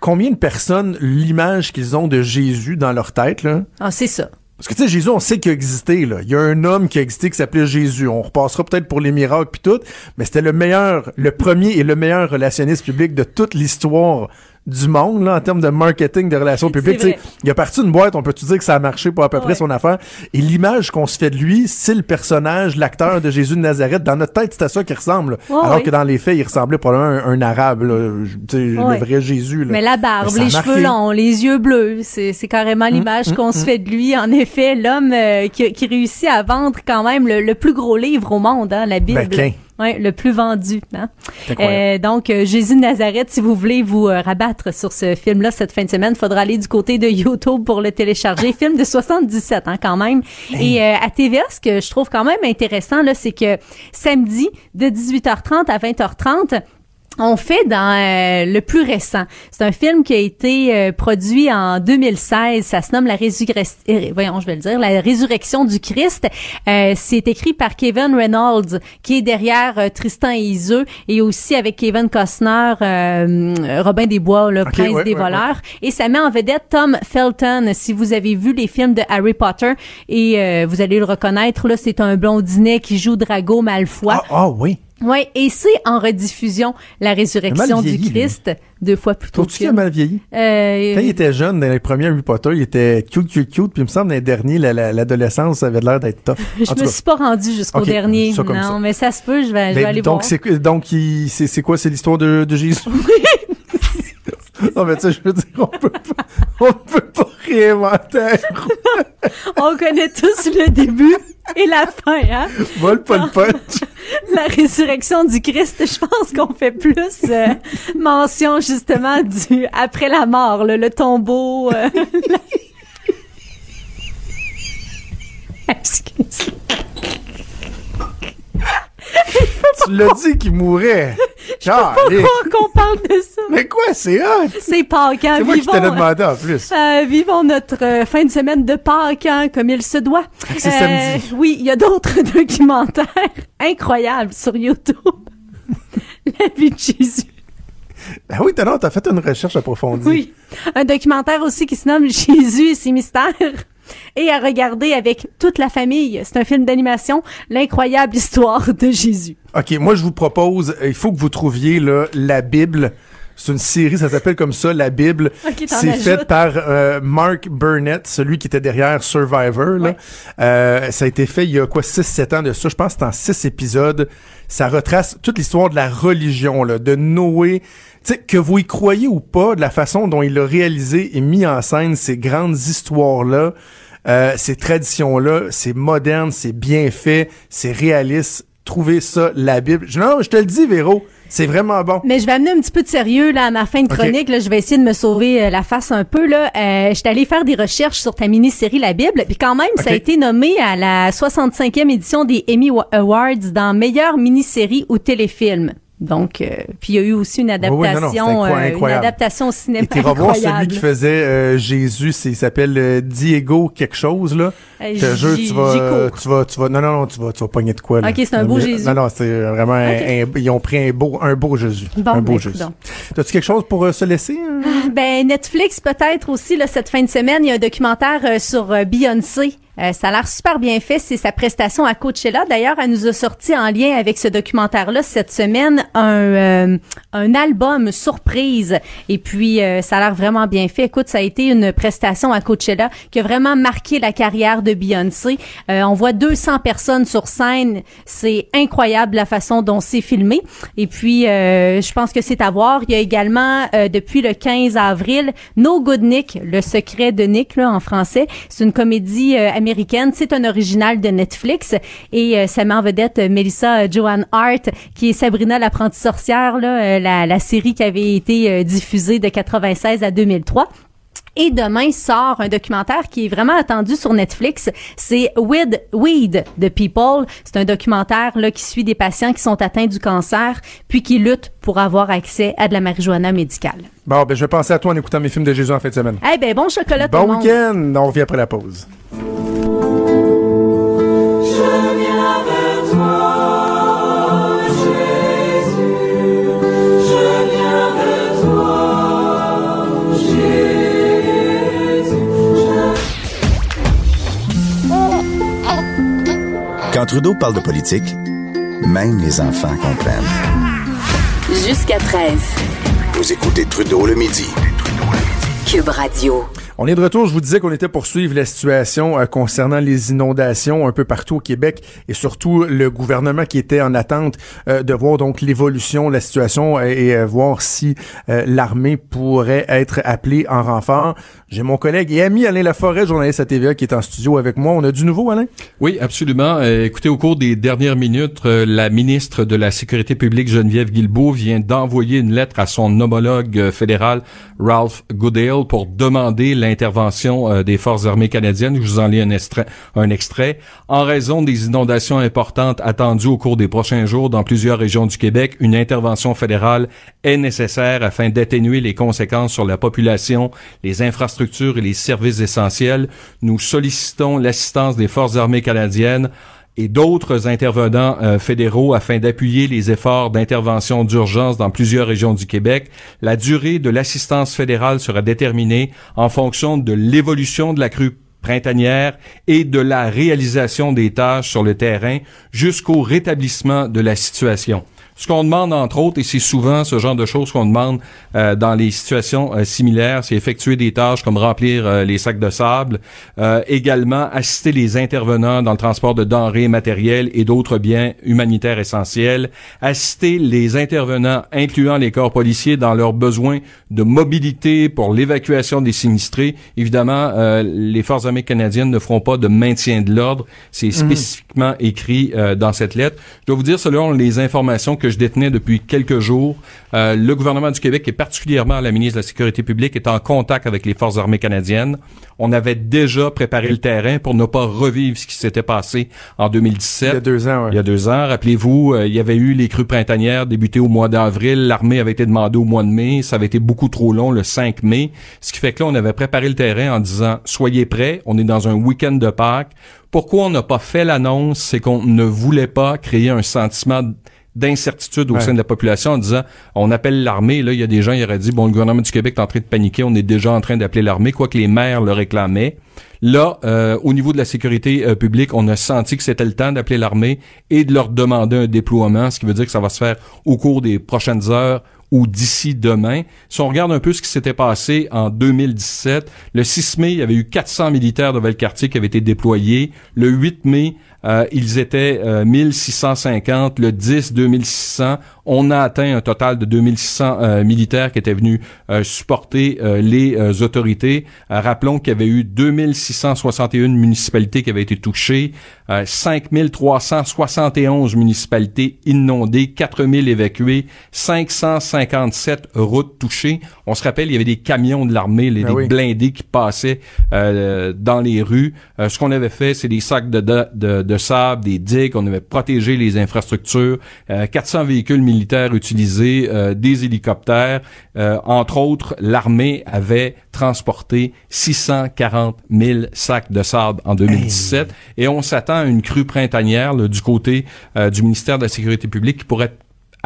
Combien de personnes, l'image qu'ils ont de Jésus dans leur tête, là? Ah, c'est ça. Parce que tu sais, Jésus, on sait qu'il a existé. Il y a un homme qui a existé qui s'appelait Jésus. On repassera peut-être pour les miracles puis tout, mais c'était le meilleur, le premier et le meilleur relationniste public de toute l'histoire du monde là, en termes de marketing, de relations publiques. Il a parti d'une boîte, on peut te dire que ça a marché pour à peu près son affaire? Et l'image qu'on se fait de lui, c'est le personnage, l'acteur de Jésus de Nazareth. Dans notre tête, c'était ça qui ressemble. alors que dans les faits, il ressemblait probablement à un, un arabe, le vrai Jésus. Là. Mais la barbe, les cheveux longs, les yeux bleus, c'est carrément hum, l'image hum, qu'on se hum. fait de lui. En effet, l'homme euh, qui, qui, réussit à vendre quand même le, plus gros livre au monde, hein, la Bible. Ben, Ouais, le plus vendu. Hein? Euh, donc, euh, Jésus de Nazareth, si vous voulez vous euh, rabattre sur ce film-là cette fin de semaine, il faudra aller du côté de YouTube pour le télécharger. film de 77 hein, quand même. Et à TVA, ce que je trouve quand même intéressant, là, c'est que samedi, de 18h30 à 20h30, on fait dans euh, le plus récent. C'est un film qui a été euh, produit en 2016. Ça se nomme La résurrection. Euh, voyons, je vais le dire. La résurrection du Christ. c'est écrit par Kevin Reynolds, qui est derrière Tristan et Iseux, et aussi avec Kevin Costner, Robin des Bois, le prince des voleurs. Et ça met en vedette Tom Felton. Si vous avez vu les films de Harry Potter, et vous allez le reconnaître, là, c'est un blondinet qui joue Drago Malfoy. Ah, ah oui. Oui, et c'est en rediffusion la résurrection du Christ deux fois plus tôt. Trouves-tu qu'il a mal vieilli? Euh, Quand il était jeune, dans les premiers Harry Potter, il était cute, cute, cute, puis il me semble dans les derniers, l'adolescence avait l'air d'être tough. je me suis pas rendu jusqu'au dernier. Non, mais ça se peut, je vais, je vais ben, aller donc, voir. Donc, c'est quoi? C'est l'histoire de, de Jésus? non, mais tu sais, je veux dire, on peut pas, on peut pas réinventer. on connaît tous le début et la fin, hein? Vol punch. La résurrection du Christ, je pense qu'on fait plus euh, mention justement du après la mort, le tombeau. Euh, Excuse. Tu l'as dit qu'il mourait. Je pas qu'on parle de ça. Mais quoi, c'est hot. C'est Pâques, hein, C'est moi qui t'ai demandé en plus. Euh, vivons notre euh, fin de semaine de Pâques, hein, comme il se doit. C'est samedi. Euh, oui, il y a d'autres documentaires incroyables sur YouTube. La vie de Jésus. Ben oui, t'as fait une recherche approfondie. Oui. Un documentaire aussi qui se nomme Jésus et ses mystères. Et à regarder avec toute la famille. C'est un film d'animation, l'incroyable histoire de Jésus. OK, moi je vous propose, il faut que vous trouviez là, la Bible c'est une série, ça s'appelle comme ça, La Bible. c'est fait par euh, Mark Burnett, celui qui était derrière Survivor. Là. Euh, ça a été fait il y a quoi, 6-7 ans de ça? Je pense que c'est en 6 épisodes. Ça retrace toute l'histoire de la religion, là, de Noé. Sais que vous y croyez ou pas, de la façon dont il a réalisé et mis en scène ces grandes histoires-là, euh, ces traditions-là, c'est moderne, c'est bien fait, c'est réaliste. Trouvez ça, la Bible. Non, je te le dis, Véro. C'est vraiment bon. Mais je vais amener un petit peu de sérieux là à ma fin de chronique. Là, je vais essayer de me sauver euh, la face un peu. Là, euh, j'étais allée faire des recherches sur ta mini-série La Bible. Puis quand même, ça a été nommé à la 65e édition des Emmy Awards dans meilleure mini-série ou téléfilm. Donc, euh, puis il y a eu aussi une adaptation, euh, une adaptation au cinéma. Et tu revoir celui qui faisait euh, Jésus, il s'appelle Diego quelque chose là. je te jure, tu vas, tu vas, tu vas, non, non, non, tu vas, tu vas pogner de quoi là. Ok, c'est un beau Jésus. Non, non, c'est vraiment, un, ils ont pris un beau, un beau Jésus, un beau ben, Jésus. T'as-tu quelque chose pour se laisser? Hein? Ben Netflix peut-être aussi là cette fin de semaine, il y a un documentaire sur Beyoncé. Euh, ça a l'air super bien fait. C'est sa prestation à Coachella. D'ailleurs, elle nous a sorti en lien avec ce documentaire-là cette semaine un, euh, un album surprise. Et puis, euh, ça a l'air vraiment bien fait. Écoute, ça a été une prestation à Coachella qui a vraiment marqué la carrière de Beyoncé. on voit 200 personnes sur scène. C'est incroyable la façon dont c'est filmé. Et puis, je pense que c'est à voir. Il y a également, depuis le 15 avril, No Good Nick, le secret de Nick là, en français. C'est une comédie américaine c'est un original de Netflix et euh, ça met en vedette euh, Melissa euh, Joan Hart, qui est Sabrina l'apprentie sorcière, là, la, la, série qui avait été diffusée de 96 à 2003. Et demain sort un documentaire qui est vraiment attendu sur Netflix. C'est With Weed the People. C'est un documentaire là qui suit des patients qui sont atteints du cancer puis qui luttent pour avoir accès à de la marijuana médicale. Bon, ben je vais penser à toi en écoutant mes films de Jésus en fin de semaine. Eh ben bon chocolat Bon week-end. On revient après la pause. Quand Trudeau parle de politique, même les enfants comprennent. Jusqu'à 13. Vous écoutez Trudeau le midi. Cube Radio. On est de retour. Je vous disais qu'on était pour suivre la situation euh, concernant les inondations un peu partout au Québec et surtout le gouvernement qui était en attente euh, de voir donc l'évolution de la situation et, euh, voir si l'armée pourrait être appelée en renfort. J'ai mon collègue et ami Alain Laforêt, journaliste à TVA, qui est en studio avec moi. On a du nouveau, Alain? Oui, absolument. écoutez, au cours des dernières minutes, la ministre de la Sécurité publique, Geneviève Guilbeault, vient d'envoyer une lettre à son homologue fédéral, Ralph Goodale, pour demander l'intervention euh, des forces armées canadiennes. Je vous en lis un extrait. En raison des inondations importantes attendues au cours des prochains jours dans plusieurs régions du Québec, une intervention fédérale est nécessaire afin d'atténuer les conséquences sur la population, les infrastructures et les services essentiels. Nous sollicitons l'assistance des forces armées canadiennes et d'autres intervenants euh, fédéraux afin d'appuyer les efforts d'intervention d'urgence dans plusieurs régions du Québec. La durée de l'assistance fédérale sera déterminée en fonction de l'évolution de la crue printanière et de la réalisation des tâches sur le terrain jusqu'au rétablissement de la situation. Ce qu'on demande, entre autres, et c'est souvent ce genre de choses qu'on demande euh, dans les situations euh, similaires, c'est effectuer des tâches comme remplir euh, les sacs de sable, également assister les intervenants dans le transport de denrées matérielles et d'autres biens humanitaires essentiels, assister les intervenants, incluant les corps policiers, dans leurs besoins de mobilité pour l'évacuation des sinistrés. Évidemment, les forces armées canadiennes ne feront pas de maintien de l'ordre. C'est mhm. spécifiquement écrit dans cette lettre. Je dois vous dire, selon les informations que que je détenais depuis quelques jours. Euh, le gouvernement du Québec et particulièrement la ministre de la Sécurité publique est en contact avec les forces armées canadiennes. On avait déjà préparé le terrain pour ne pas revivre ce qui s'était passé en 2017. Il y a deux ans, Il y a deux ans. Rappelez-vous, euh, il y avait eu les crues printanières débutées au mois d'avril. L'armée avait été demandée au mois de mai. Ça avait été beaucoup trop long le 5 mai. Ce qui fait que là, on avait préparé le terrain en disant, soyez prêts. On est dans un week-end de Pâques. Pourquoi on n'a pas fait l'annonce? C'est qu'on ne voulait pas créer un sentiment d'incertitude au sein de la population en disant on appelle l'armée. Là, il y a des gens qui auraient dit bon, le gouvernement du Québec est en train de paniquer, on est déjà en train d'appeler l'armée, quoi que les maires le réclamaient. Là, euh, au niveau de la sécurité euh, publique, on a senti que c'était le temps d'appeler l'armée et de leur demander un déploiement, ce qui veut dire que ça va se faire au cours des prochaines heures ou d'ici demain. Si on regarde un peu ce qui s'était passé en 2017, le 6 mai, il y avait eu 400 militaires de Valcartier qui avaient été déployés. Le 8 mai, euh, ils étaient 1650. Le 10, 2600 on a atteint un total de 2600 euh, militaires qui étaient venus euh, supporter euh, les autorités. rappelons qu'il y avait eu 2661 municipalités qui avaient été touchées, 5371 municipalités inondées, 4000 évacuées, 557 routes touchées. On se rappelle, il y avait des camions de l'armée, les, ben des blindés qui passaient dans les rues. ce qu'on avait fait, c'est des sacs de, de, de, sable, des digues, on avait protégé les infrastructures, 400 véhicules militaires militaires utilisés, euh, des hélicoptères. Euh, entre autres, l'armée avait transporté 640 000 sacs de sable en 2017 et on s'attend une crue printanière du côté euh, du ministère de la Sécurité publique qui pourrait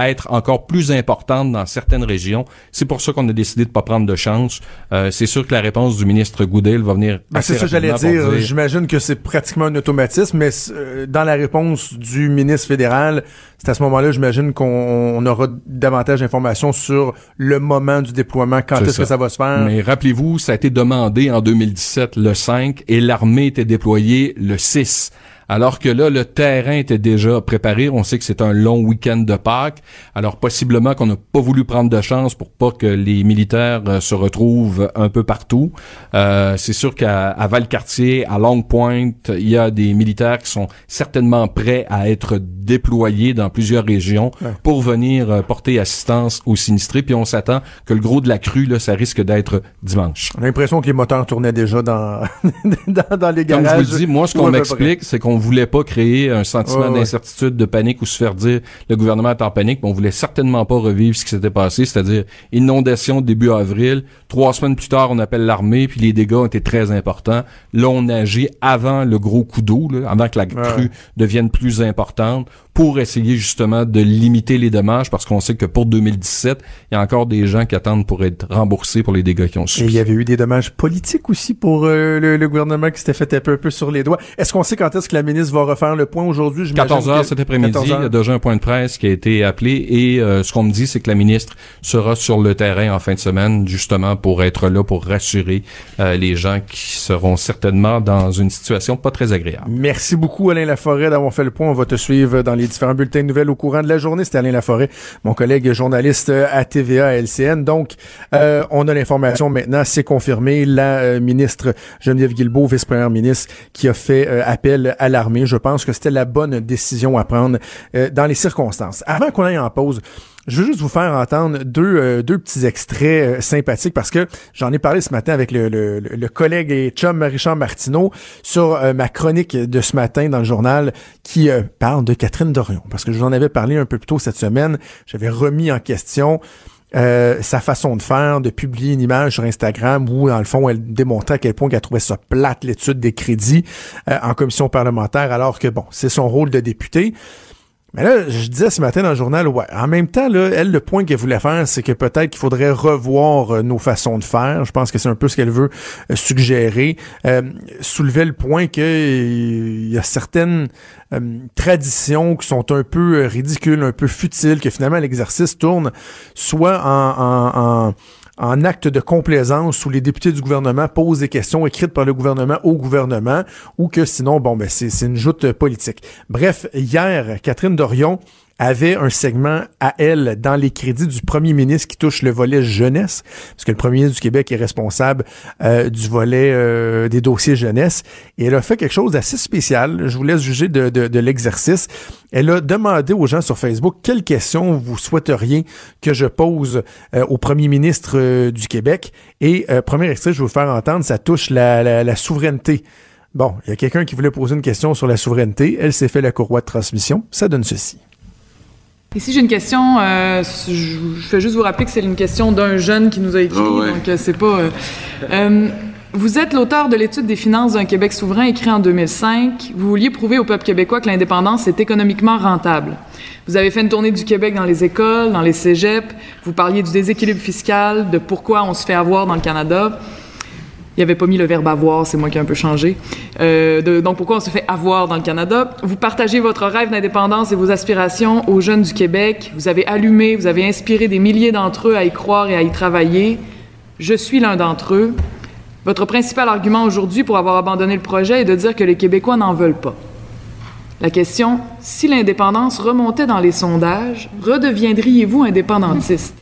être encore plus importante dans certaines régions. C'est pour ça qu'on a décidé de pas prendre de chance. Euh, c'est sûr que la réponse du ministre Goudel va venir. Ben, c'est ça que j'allais dire. J'imagine que c'est pratiquement un automatisme, mais euh, dans la réponse du ministre fédéral, c'est à ce moment-là, j'imagine qu'on aura davantage d'informations sur le moment du déploiement, quand est-ce que ça va se faire. Mais rappelez-vous, ça a été demandé en 2017 le 5 et l'armée était déployée le 6 alors que là, le terrain était déjà préparé. On sait que c'est un long week-end de Pâques. Alors, possiblement qu'on n'a pas voulu prendre de chance pour pas que les militaires euh, se retrouvent un peu partout. Euh, c'est sûr qu'à Valcartier, à Long Point, il y a des militaires qui sont certainement prêts à être déployés dans plusieurs régions pour venir euh, porter assistance aux sinistrés. Puis on s'attend que le gros de la crue, là, ça risque d'être dimanche. On a l'impression que les moteurs tournaient déjà dans, dans, les garages. Comme je vous dis, moi, ce qu'on m'explique, c'est qu'on voulait pas créer un sentiment d'incertitude, de panique ou se faire dire le gouvernement est en panique, mais on voulait certainement pas revivre ce qui s'était passé, c'est-à-dire inondation début avril. Trois semaines plus tard, on appelle l'armée, puis les dégâts ont été très importants. Là, on agit avant le gros coup d'eau, avant que la crue devienne plus importante pour essayer justement de limiter les dommages parce qu'on sait que pour 2017, il y a encore des gens qui attendent pour être remboursés pour les dégâts qui ont subi. Et il y avait eu des dommages politiques aussi pour euh, le, gouvernement qui s'était fait un peu, un peu sur les doigts. Est-ce qu'on sait quand est-ce que la ministre va refaire le point aujourd'hui? 14 heures cet après-midi, il y a déjà un point de presse qui a été appelé et euh, ce qu'on me dit, c'est que la ministre sera sur le terrain en fin de semaine justement pour être là, pour rassurer euh, les gens qui seront certainement dans une situation pas très agréable. Merci beaucoup Alain Laforêt d'avoir fait le point. On va te suivre dans les différents bulletins de nouvelles au courant de la journée. C'était Alain Laforêt, mon collègue journaliste à TVA LCN. Donc, euh, on a l'information maintenant, c'est confirmé. La euh, ministre Geneviève Guilbeault, vice-première ministre, qui a fait euh, appel à l'armée. Je pense que c'était la bonne décision à prendre dans les circonstances. Avant qu'on aille en pause, je veux juste vous faire entendre deux, euh, deux petits extraits euh, sympathiques parce que j'en ai parlé ce matin avec le, le, le collègue et chum Richard Martineau sur euh, ma chronique de ce matin dans le journal qui parle de Catherine Dorion. Parce que je vous en avais parlé un peu plus tôt cette semaine. J'avais remis en question sa façon de faire, de publier une image sur Instagram où, dans le fond, elle démontrait à quel point elle trouvait ça plate, l'étude des crédits en commission parlementaire, alors que, bon, c'est son rôle de député. Mais là, je disais ce matin dans le journal, ouais, en même temps, là, elle, le point qu'elle voulait faire, c'est que peut-être qu'il faudrait revoir euh, nos façons de faire. Je pense que c'est un peu ce qu'elle veut euh, suggérer. Euh, soulever le point qu'il y a certaines traditions qui sont un peu ridicules, un peu futiles, que finalement l'exercice tourne soit en, en en acte de complaisance où les députés du gouvernement posent des questions écrites par le gouvernement au gouvernement ou que sinon, bon, ben, c'est une joute politique. Bref, hier, Catherine Dorion avait un segment à elle dans les crédits du premier ministre qui touche le volet jeunesse, parce que le premier ministre du Québec est responsable euh, du volet euh, des dossiers jeunesse, et elle a fait quelque chose d'assez spécial. Je vous laisse juger de, de, de l'exercice. Elle a demandé aux gens sur Facebook quelles questions vous souhaiteriez que je pose euh, au premier ministre du Québec. Et premier extrait, je vais vous faire entendre, ça touche la, la, la souveraineté. Bon, il y a quelqu'un qui voulait poser une question sur la souveraineté. Elle s'est fait la courroie de transmission. Ça donne ceci. Ici, j'ai une question. Euh, je, je, vais juste vous rappeler que c'est une question d'un jeune qui nous a écrit, oh ouais. donc euh, c'est pas. Euh, euh Vous êtes l'auteur de l'étude des finances d'un Québec souverain écrit en 2005. Vous vouliez prouver au peuple québécois que l'indépendance est économiquement rentable. Vous avez fait une tournée du Québec dans les écoles, dans les cégeps. Vous parliez du déséquilibre fiscal, de pourquoi on se fait avoir dans le Canada. Il avait pas mis le verbe avoir, c'est moi qui ai un peu changé. Euh, donc, pourquoi on se fait avoir dans le Canada? Vous partagez votre rêve d'indépendance et vos aspirations aux jeunes du Québec. Vous avez allumé, vous avez inspiré des milliers d'entre eux à y croire et à y travailler. Je suis l'un d'entre eux. Votre principal argument aujourd'hui pour avoir abandonné le projet est de dire que les Québécois n'en veulent pas. La question, si l'indépendance remontait dans les sondages, redeviendriez-vous indépendantiste?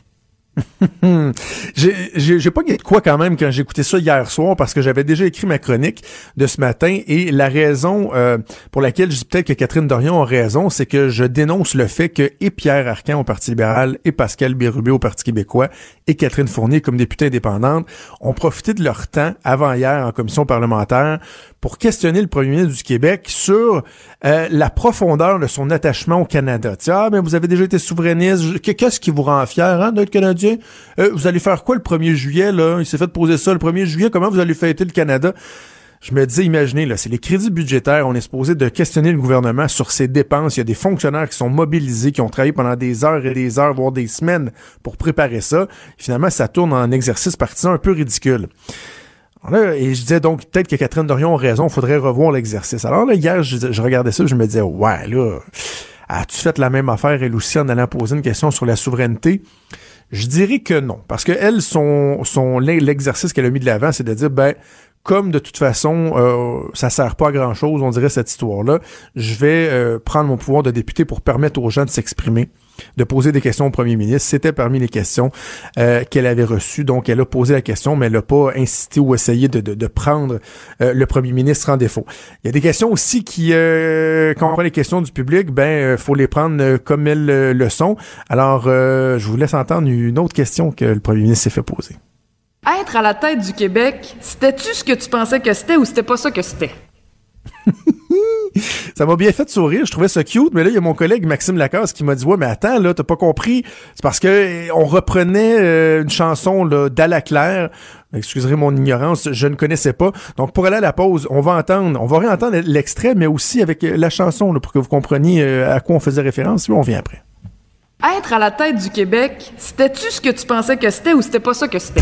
j'ai pas de quoi quand même quand écouté ça hier soir parce que j'avais déjà écrit ma chronique de ce matin et la raison euh, pour laquelle je dis peut-être que Catherine Dorion a raison, c'est que je dénonce le fait que et Pierre Arcan au Parti libéral et Pascal Bérubé au Parti québécois et Catherine Fournier comme députée indépendante ont profité de leur temps avant hier en commission parlementaire pour questionner le premier ministre du Québec sur euh, la profondeur de son attachement au Canada. ah, mais vous avez déjà été souverainiste. Qu'est-ce qui vous rend fier hein, d'être Canadien? Euh, vous allez faire quoi le 1er juillet? Là? Il s'est fait poser ça le 1er juillet. Comment vous allez fêter le Canada? Je me disais, imaginez, là, c'est les crédits budgétaires. On est supposé de questionner le gouvernement sur ses dépenses. Il y a des fonctionnaires qui sont mobilisés, qui ont travaillé pendant des heures et des heures, voire des semaines pour préparer ça. finalement, ça tourne en exercice partisan un peu ridicule et je disais donc peut-être que Catherine Dorion a raison, il faudrait revoir l'exercice. Alors là, hier, je, regardais ça, je me disais, ouais, là, as-tu fait la même affaire, elle aussi, en allant poser une question sur la souveraineté? Je dirais que non. Parce que elle, son, son l'exercice qu'elle a mis de l'avant, c'est de dire, ben, comme de toute façon, euh, ça sert pas à grand chose, on dirait cette histoire-là, je vais euh, prendre mon pouvoir de député pour permettre aux gens de s'exprimer de poser des questions au premier ministre. C'était parmi les questions euh, qu'elle avait reçues. Donc, elle a posé la question, mais elle n'a pas incité ou essayé de, de, prendre euh, le premier ministre en défaut. Il y a des questions aussi qui, euh, quand on prend les questions du public, ben, euh, faut les prendre comme elles le sont. Alors, je vous laisse entendre une autre question que le premier ministre s'est fait poser. Être à la tête du Québec, c'était-tu ce que tu pensais que c'était ou c'était pas ça que c'était? ça m'a bien fait sourire. Je trouvais ça cute, mais là, il y a mon collègue Maxime Lacasse qui m'a dit Ouais, mais attends, là, t'as pas compris. C'est parce que eh, on reprenait euh, une chanson d'Ala Claire. Excusez mon ignorance, je ne connaissais pas. Donc, pour aller à la pause, on va entendre, on va réentendre l'extrait, mais aussi avec euh, la chanson, pour que vous compreniez euh, à quoi on faisait référence. Puis on vient après. Être à la tête du Québec, c'était-tu ce que tu pensais que c'était ou c'était pas ça que c'était?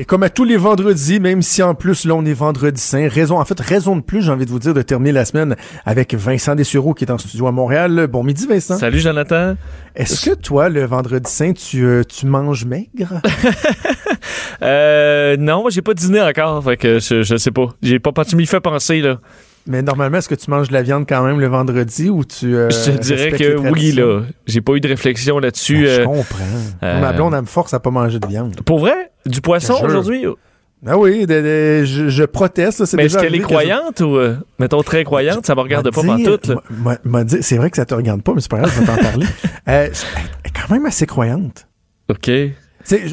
Et comme à tous les vendredis, même si en plus là on est vendredi saint, raison en fait raison de plus, j'ai envie de vous dire de terminer la semaine avec Vincent Dessureau qui est en studio à Montréal. Bon midi Vincent. Salut Jonathan. Est-ce que toi le vendredi saint tu euh, tu manges maigre? Euh, non, j'ai pas dîné encore, fait que je, je sais pas. J'ai pas tu m'y fais penser là. Mais normalement, est-ce que tu manges de la viande quand même le vendredi ou tu. Euh, je te dirais que oui, là. J'ai pas eu de réflexion là-dessus. Ben, je comprends. Ma blonde, elle me force à pas manger de viande. Pour vrai? Du poisson aujourd'hui? Ah oui, je, proteste. Mais est-ce qu'elle est croyante ou, euh, mettons, très croyante? Ça me regarde pas tout. C'est vrai que ça te regarde pas, mais c'est pas grave, je vais t'en parler. Euh, elle est quand même assez croyante. OK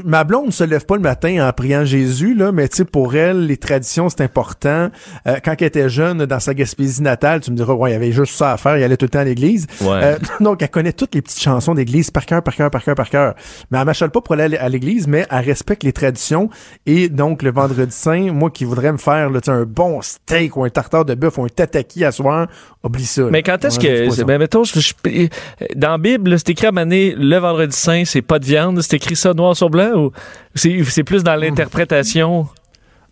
ma blonde ne se lève pas le matin en priant Jésus, là, mais pour elle, les traditions, c'est important. Euh, quand elle était jeune, dans sa Gaspésie natale, tu me diras, ouais, il y avait juste ça à faire, il allait tout le temps à l'église. Euh, donc, elle connaît toutes les petites chansons d'église par cœur, par cœur, par cœur, par cœur. Mais elle m'achète pas pour aller à l'église, mais elle respecte les traditions. Et donc, le vendredi saint, moi qui voudrais me faire là, un bon steak ou un tartare de bœuf ou un tataki à soir, oublie ça. Mais quand est-ce que... Ben, mettons, dans la Bible, c'est écrit à maner le vendredi saint, c'est pas de viande, c'est écrit ça noir sur blanc ou c'est plus dans l'interprétation?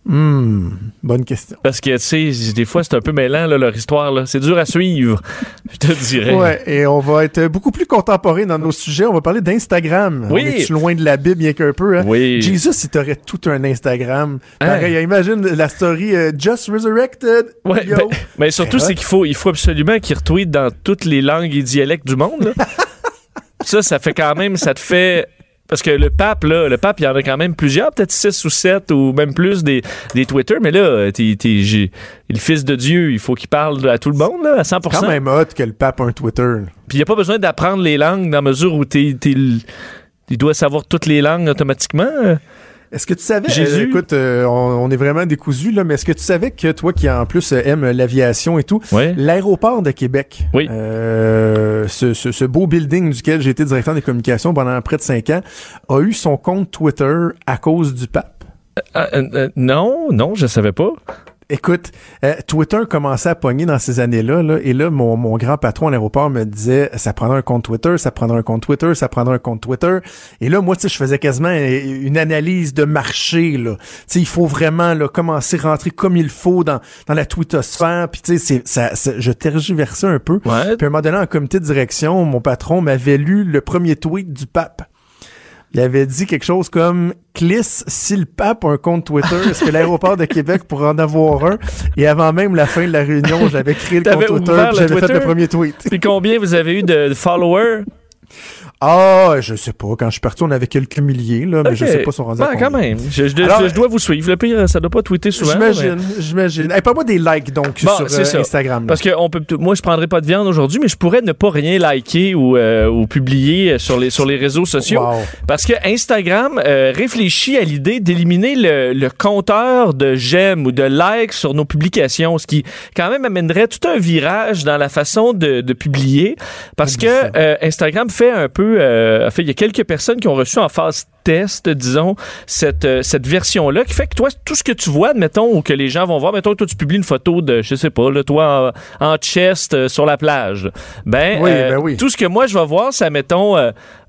Hmm, bonne question. Parce que, tu sais, des fois, c'est un peu mêlant, leur histoire. Là. C'est dur à suivre, je te dirais. Ouais, et on va être beaucoup plus contemporain dans nos sujets. On va parler d'Instagram. Oui. On est loin de la Bible, bien qu'un peu. Hein? Oui. Jesus, il t'aurait tout un Instagram. Hein? Pareil, imagine la story euh, Just Resurrected. Ouais, ben, mais surtout, c'est qu'il faut, il faut absolument qu'il retweet dans toutes les langues et dialectes du monde. ça, ça fait quand même, ça te fait parce que le pape, là, le pape, il y en a quand même plusieurs, peut-être six ou sept ou même plus des, des Twitter, mais là, t'es, t'es, j'ai, le fils de Dieu, il faut qu'il parle à tout le monde, là, à 100%. quand même hot que le pape a un Twitter. Puis il n'y a pas besoin d'apprendre les langues dans la mesure où t'es, t'es, il doit savoir toutes les langues automatiquement. Est-ce que tu savais, Jésus? euh, écoute, euh, on, on est vraiment décousu là, mais est-ce que tu savais que toi qui en plus euh, aime l'aviation et tout, Ouais. l'aéroport de Québec, Oui. euh, ce, ce- ce beau building duquel j'ai été directeur des communications pendant près de cinq ans, a eu son compte Twitter à cause du pape? Euh, non, non, je savais pas. Écoute, euh, Twitter commençait à pogner dans ces années-là, là, et là, mon, mon grand patron à l'aéroport me disait, ça prendra un compte Twitter, ça prendra un compte Twitter, ça prendra un compte Twitter. Et là, moi, tu sais, je faisais quasiment une analyse de marché, là. Tu sais, il faut vraiment, là, commencer à rentrer comme il faut dans, dans la twittosphère, puis tu sais, c'est- ça, ça- je tergiversais un peu. Ouais. Puis à un moment donné, en comité de direction, mon patron m'avait lu le premier tweet du pape. Il avait dit quelque chose comme Clis, si le pape a un compte Twitter, est-ce que l'aéroport de Québec pourrait en avoir un? Et avant même la fin de la réunion, j'avais créé le compte Twitter, j'avais fait le premier tweet. Puis combien vous avez eu de followers? Ah, je sais pas. Quand je suis parti, on avait quelques milliers, là, mais je Ok. sais pas si on rendait à Ben, quand même. Je, je- Alors, je- je dois vous suivre. Le pire, ça doit pas tweeter souvent. J'imagine, mais- j'imagine. Hey, pas moi des likes, donc, Bon, sur euh. Instagram. là. Parce que on peut, moi, je prendrai pas de viande aujourd'hui, mais je pourrais ne pas rien liker ou, euh, ou publier sur les, sur les réseaux sociaux. Wow. Parce que Instagram euh, réfléchit à l'idée d'éliminer le, le compteur de j'aime ou de likes sur nos publications, ce qui quand même amènerait tout un virage dans la façon de, de publier. Parce que euh, Instagram fait un peu, euh, fait, il y a quelques personnes qui ont reçu en phase test, disons, cette, euh, cette version-là, qui fait que toi, tout ce que tu vois, admettons, ou que les gens vont voir, mettons, toi, tu publies une photo de, je sais pas, là, toi, en, en chest euh, sur la plage. Ben, Oui, ben oui. tout ce que moi, je vais voir, ça, mettons,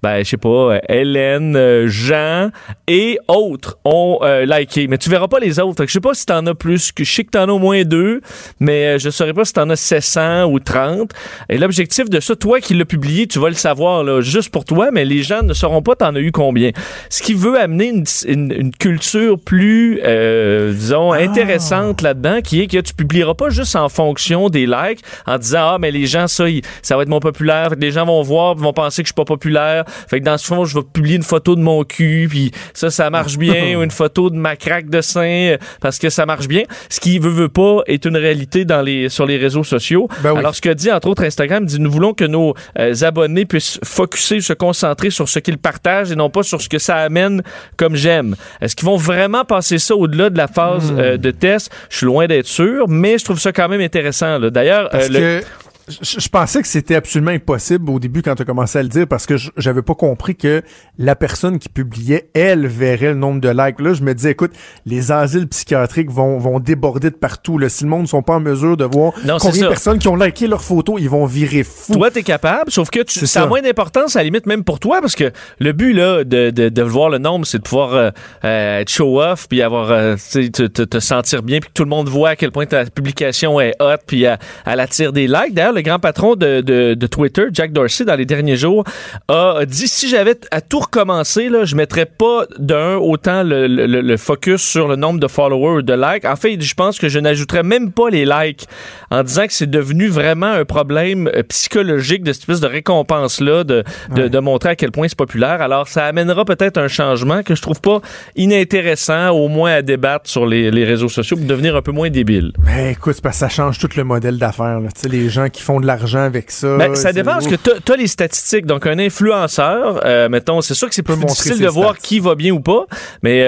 ben, je sais pas, euh, Hélène, euh, Jean et autres ont euh, liké. Mais tu verras pas les autres. Je sais pas si t'en as plus, que je sais que t'en as au moins deux, mais je saurais pas si t'en as 700 ou 30. Et l'objectif de ça, toi qui l'as publié, tu vas le savoir, là, juste pour toi, mais les gens ne sauront pas t'en as eu combien. Ce qui veut amener une, une- une culture plus, euh, disons, intéressante là-dedans, qui est que tu publieras pas juste en fonction des likes, en disant, ah, mais les gens, ça, ça va être mon populaire. Les gens vont voir, vont penser que je suis pas populaire. Fait que dans ce fond, je vais publier une photo de mon cul, puis ça, ça marche bien, ou une photo de ma craque de sein, parce que ça marche bien. Ce qui veut, veut pas est une réalité dans les, sur les réseaux sociaux. Ben oui. Alors, ce que dit, entre autres, Instagram, dit, nous voulons que nos euh, abonnés puissent focuser, se concentrer sur ce qu'ils partagent et non pas sur ce que ça amène comme j'aime. Est-ce qu'ils vont vraiment passer ça au-delà de la phase Hmm. euh, de test? Je suis loin d'être sûr, mais je trouve ça quand même intéressant. là. D'ailleurs, euh, le- que je, je pensais que c'était absolument impossible au début quand tu as commencé à le dire parce que j'avais pas compris que la personne qui publiait, elle, verrait le nombre de likes. Là, je me disais, écoute, les asiles psychiatriques vont, vont déborder de partout. Là. Si le monde ne sont pas en mesure de voir Non, combien de personnes qui ont liké leurs photos, ils vont virer fou. Toi, t'es capable, sauf que tu, ça a moins d'importance à la limite même pour toi, parce que le but là de, de, de voir le nombre, c'est de pouvoir euh, euh, être show off, puis avoir euh, te, te, te sentir bien, puis que tout le monde voit à quel point ta publication est hot, puis elle, elle attire des likes. D'ailleurs, le grand patron de, de, de Twitter, Jack Dorsey, dans les derniers jours, a dit si j'avais à tout recommencer, là, je mettrais pas d'un autant le, le, le focus sur le nombre de followers ou de likes. En fait, je pense que je n'ajouterais même pas les likes en disant que c'est devenu vraiment un problème euh, psychologique de cette espèce de récompense-là, de, de, de montrer à quel point c'est populaire. Alors, ça amènera peut-être un changement que je trouve pas inintéressant, au moins à débattre sur les, les réseaux sociaux pour devenir un peu moins débile. Ben, écoute, parce que ça change tout le modèle d'affaires. les gens qui font de l'argent avec ça. Ben, ça dépend parce que t'as- t'as les statistiques. Donc, un influenceur, euh, mettons, c'est sûr que c'est plus difficile de voir stats. qui va bien ou pas, mais euh,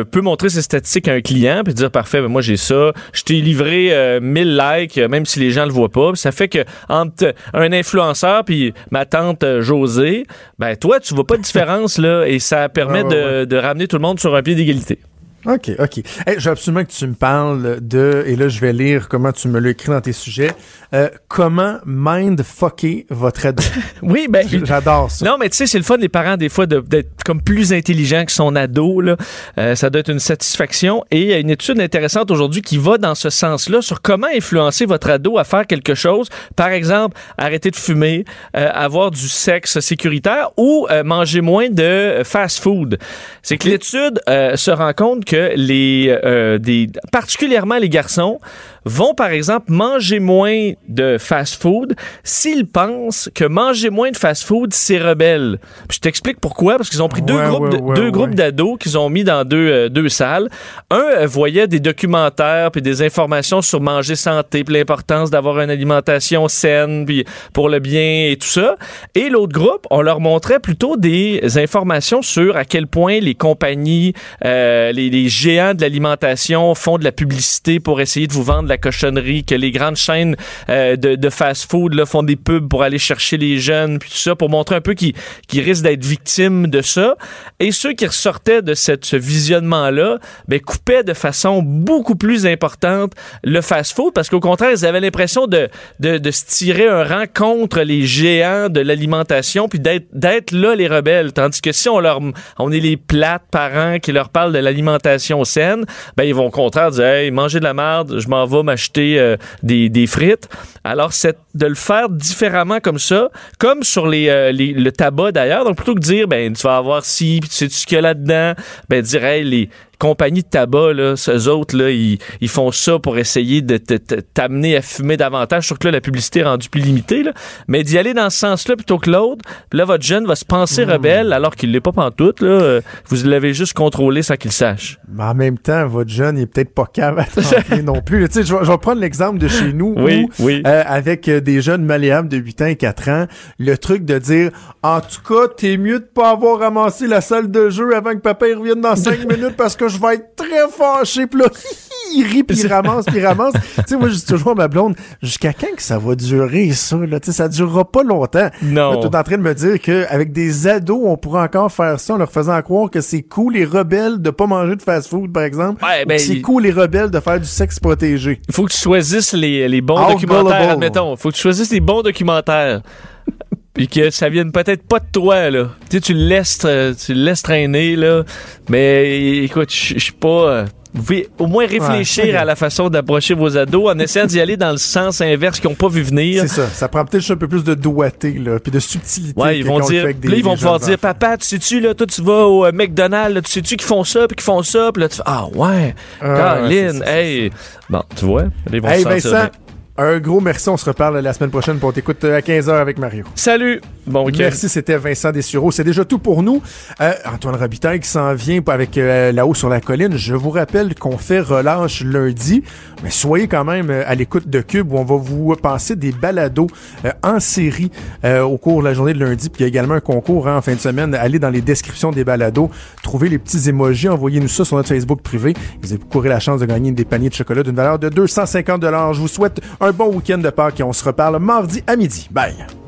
euh, peut montrer ses statistiques à un client puis dire parfait, ben, moi j'ai ça, je t'ai livré euh, 1000 likes, euh, même si les gens le voient pas. Puis ça fait que entre un influenceur puis ma tante euh, Josée, ben toi tu vois pas de différence là et ça permet ouais, de, de ramener tout le monde sur un pied d'égalité. OK, OK. Hey, je veux absolument que tu me parles de, et là, je vais lire comment tu me l'as écrit dans tes sujets, euh, comment mindfucker votre ado? Oui, ben J'adore ça. Non, mais tu sais, c'est le fun, les parents, des fois, de- d'être comme plus intelligents que son ado. Là. Euh, ça doit être une satisfaction. Et il y a une étude intéressante aujourd'hui qui va dans ce sens-là sur comment influencer votre ado à faire quelque chose. Par exemple, arrêter de fumer, euh, avoir du sexe sécuritaire ou euh, manger moins de fast-food. C'est que l'étude euh, se rend compte que les, euh, des, particulièrement les garçons, vont, par exemple, manger moins de fast-food s'ils pensent que manger moins de fast-food, c'est rebelle. Puis je t'explique pourquoi, parce qu'ils ont pris deux Ouais, groupes, ouais, de- ouais, deux ouais. groupes d'ados qu'ils ont mis dans deux, euh, deux salles. Un euh, voyait des documentaires puis des informations sur manger santé, puis l'importance d'avoir une alimentation saine, puis pour le bien et tout ça. Et l'autre groupe, on leur montrait plutôt des informations sur à quel point les compagnies, euh, les, les géants de l'alimentation font de la publicité pour essayer de vous vendre la cochonnerie, que les grandes chaînes euh, de, fast-food font des pubs pour aller chercher les jeunes, puis tout ça, pour montrer un peu qu'ils risquent d'être victimes de ça. Et ceux qui ressortaient de cette, ce visionnement-là, ben, coupaient de façon beaucoup plus importante le fast-food, parce qu'au contraire, ils avaient l'impression de, de, se tirer un rang contre les géants de l'alimentation, puis d'être d'être là les rebelles. Tandis que si on leur on est les plates parents qui leur parlent de l'alimentation saine, ben ils vont au contraire dire hey, mangez de la merde, je m'en vais m'acheter euh, des, des frites. Alors c'est de le faire différemment comme ça, comme sur les, euh, les- le tabac d'ailleurs. Donc plutôt que de dire ben tu vas avoir ci, puis tu sais ce qu'il y a là-dedans, ben dire hey, les compagnies de tabac, là, ces autres, là, ils, ils font ça pour essayer de t'amener à fumer davantage. Surtout que là, la publicité est rendue plus limitée. Là. Mais d'y aller dans ce sens-là plutôt que l'autre, là, votre jeune va se penser rebelle alors qu'il l'est pas pantoute. Là. Euh, Vous l'avez juste contrôlé sans qu'il le sache. Mais en même temps, votre jeune, il est peut-être pas capable non plus. Tu sais, je vais, je vais prendre l'exemple de chez nous Oui, où, oui. euh, avec euh, des jeunes malléables de 8 ans et 4 ans, le truc de dire, en tout cas, t'es mieux de pas avoir ramassé la salle de jeu avant que papa il revienne dans 5 minutes parce que je vais être très fâché. Puis là, il rit, puis il ramasse, puis il ramasse. tu sais, moi, je dis toujours à ma blonde, jusqu'à quand que ça va durer, ça? Là? Tu sais, ça durera pas longtemps. Non. Là, t'es en train de me dire qu'avec des ados, on pourrait encore faire ça en leur faisant croire que c'est cool les rebelles de pas manger de fast-food, par exemple. Ouais, ou ben, c'est cool les rebelles de faire du sexe protégé. Il faut que tu choisisses les, les bons Out documentaires, admettons. Il faut que tu choisisses les bons documentaires. Puis que ça vienne peut-être pas de toi, là. Tu sais, tu le laisses, tra- tu laisses traîner, là. Mais écoute, je je suis pas... euh, Vous pouvez au moins réfléchir Ouais, à la façon d'approcher vos ados en essayant d'y aller dans le sens inverse qu'ils n'ont pas vu venir. C'est ça. Ça prend peut-être un peu plus de doigté, là, puis de subtilité. Ouais, ils vont dire, des- là, ils vont pouvoir dire, papa, tu sais-tu, là, toi, tu vas au euh, McDonald's, là, tu sais-tu qu'ils font ça, puis qu'ils font ça, puis là, tu fais, ah, ouais, Ah, ouais, Caroline, ça, hey. Bon, tu vois, ils vont Hey se sentir Vincent. Un gros merci. On se reparle la semaine prochaine pour t'écouter à 15h avec Mario. Salut, bon week-end. Merci, c'était Vincent Dessureau. C'est déjà tout pour nous. Euh, Antoine Robitaille qui s'en vient avec euh, là-haut sur la colline. Je vous rappelle qu'on fait relâche lundi, mais soyez quand même euh, à l'écoute de Cube où on va vous passer des balados euh, en série euh, au cours de la journée de lundi. Puis il y a également un concours hein, en fin de semaine. Allez dans les descriptions des balados, trouvez les petits émojis, envoyez-nous ça sur notre Facebook privé. Vous avez couru la chance de gagner des paniers de chocolat d'une valeur de 250 Je vous souhaite un bon week-end de Pâques et on se reparle mardi à midi. Bye!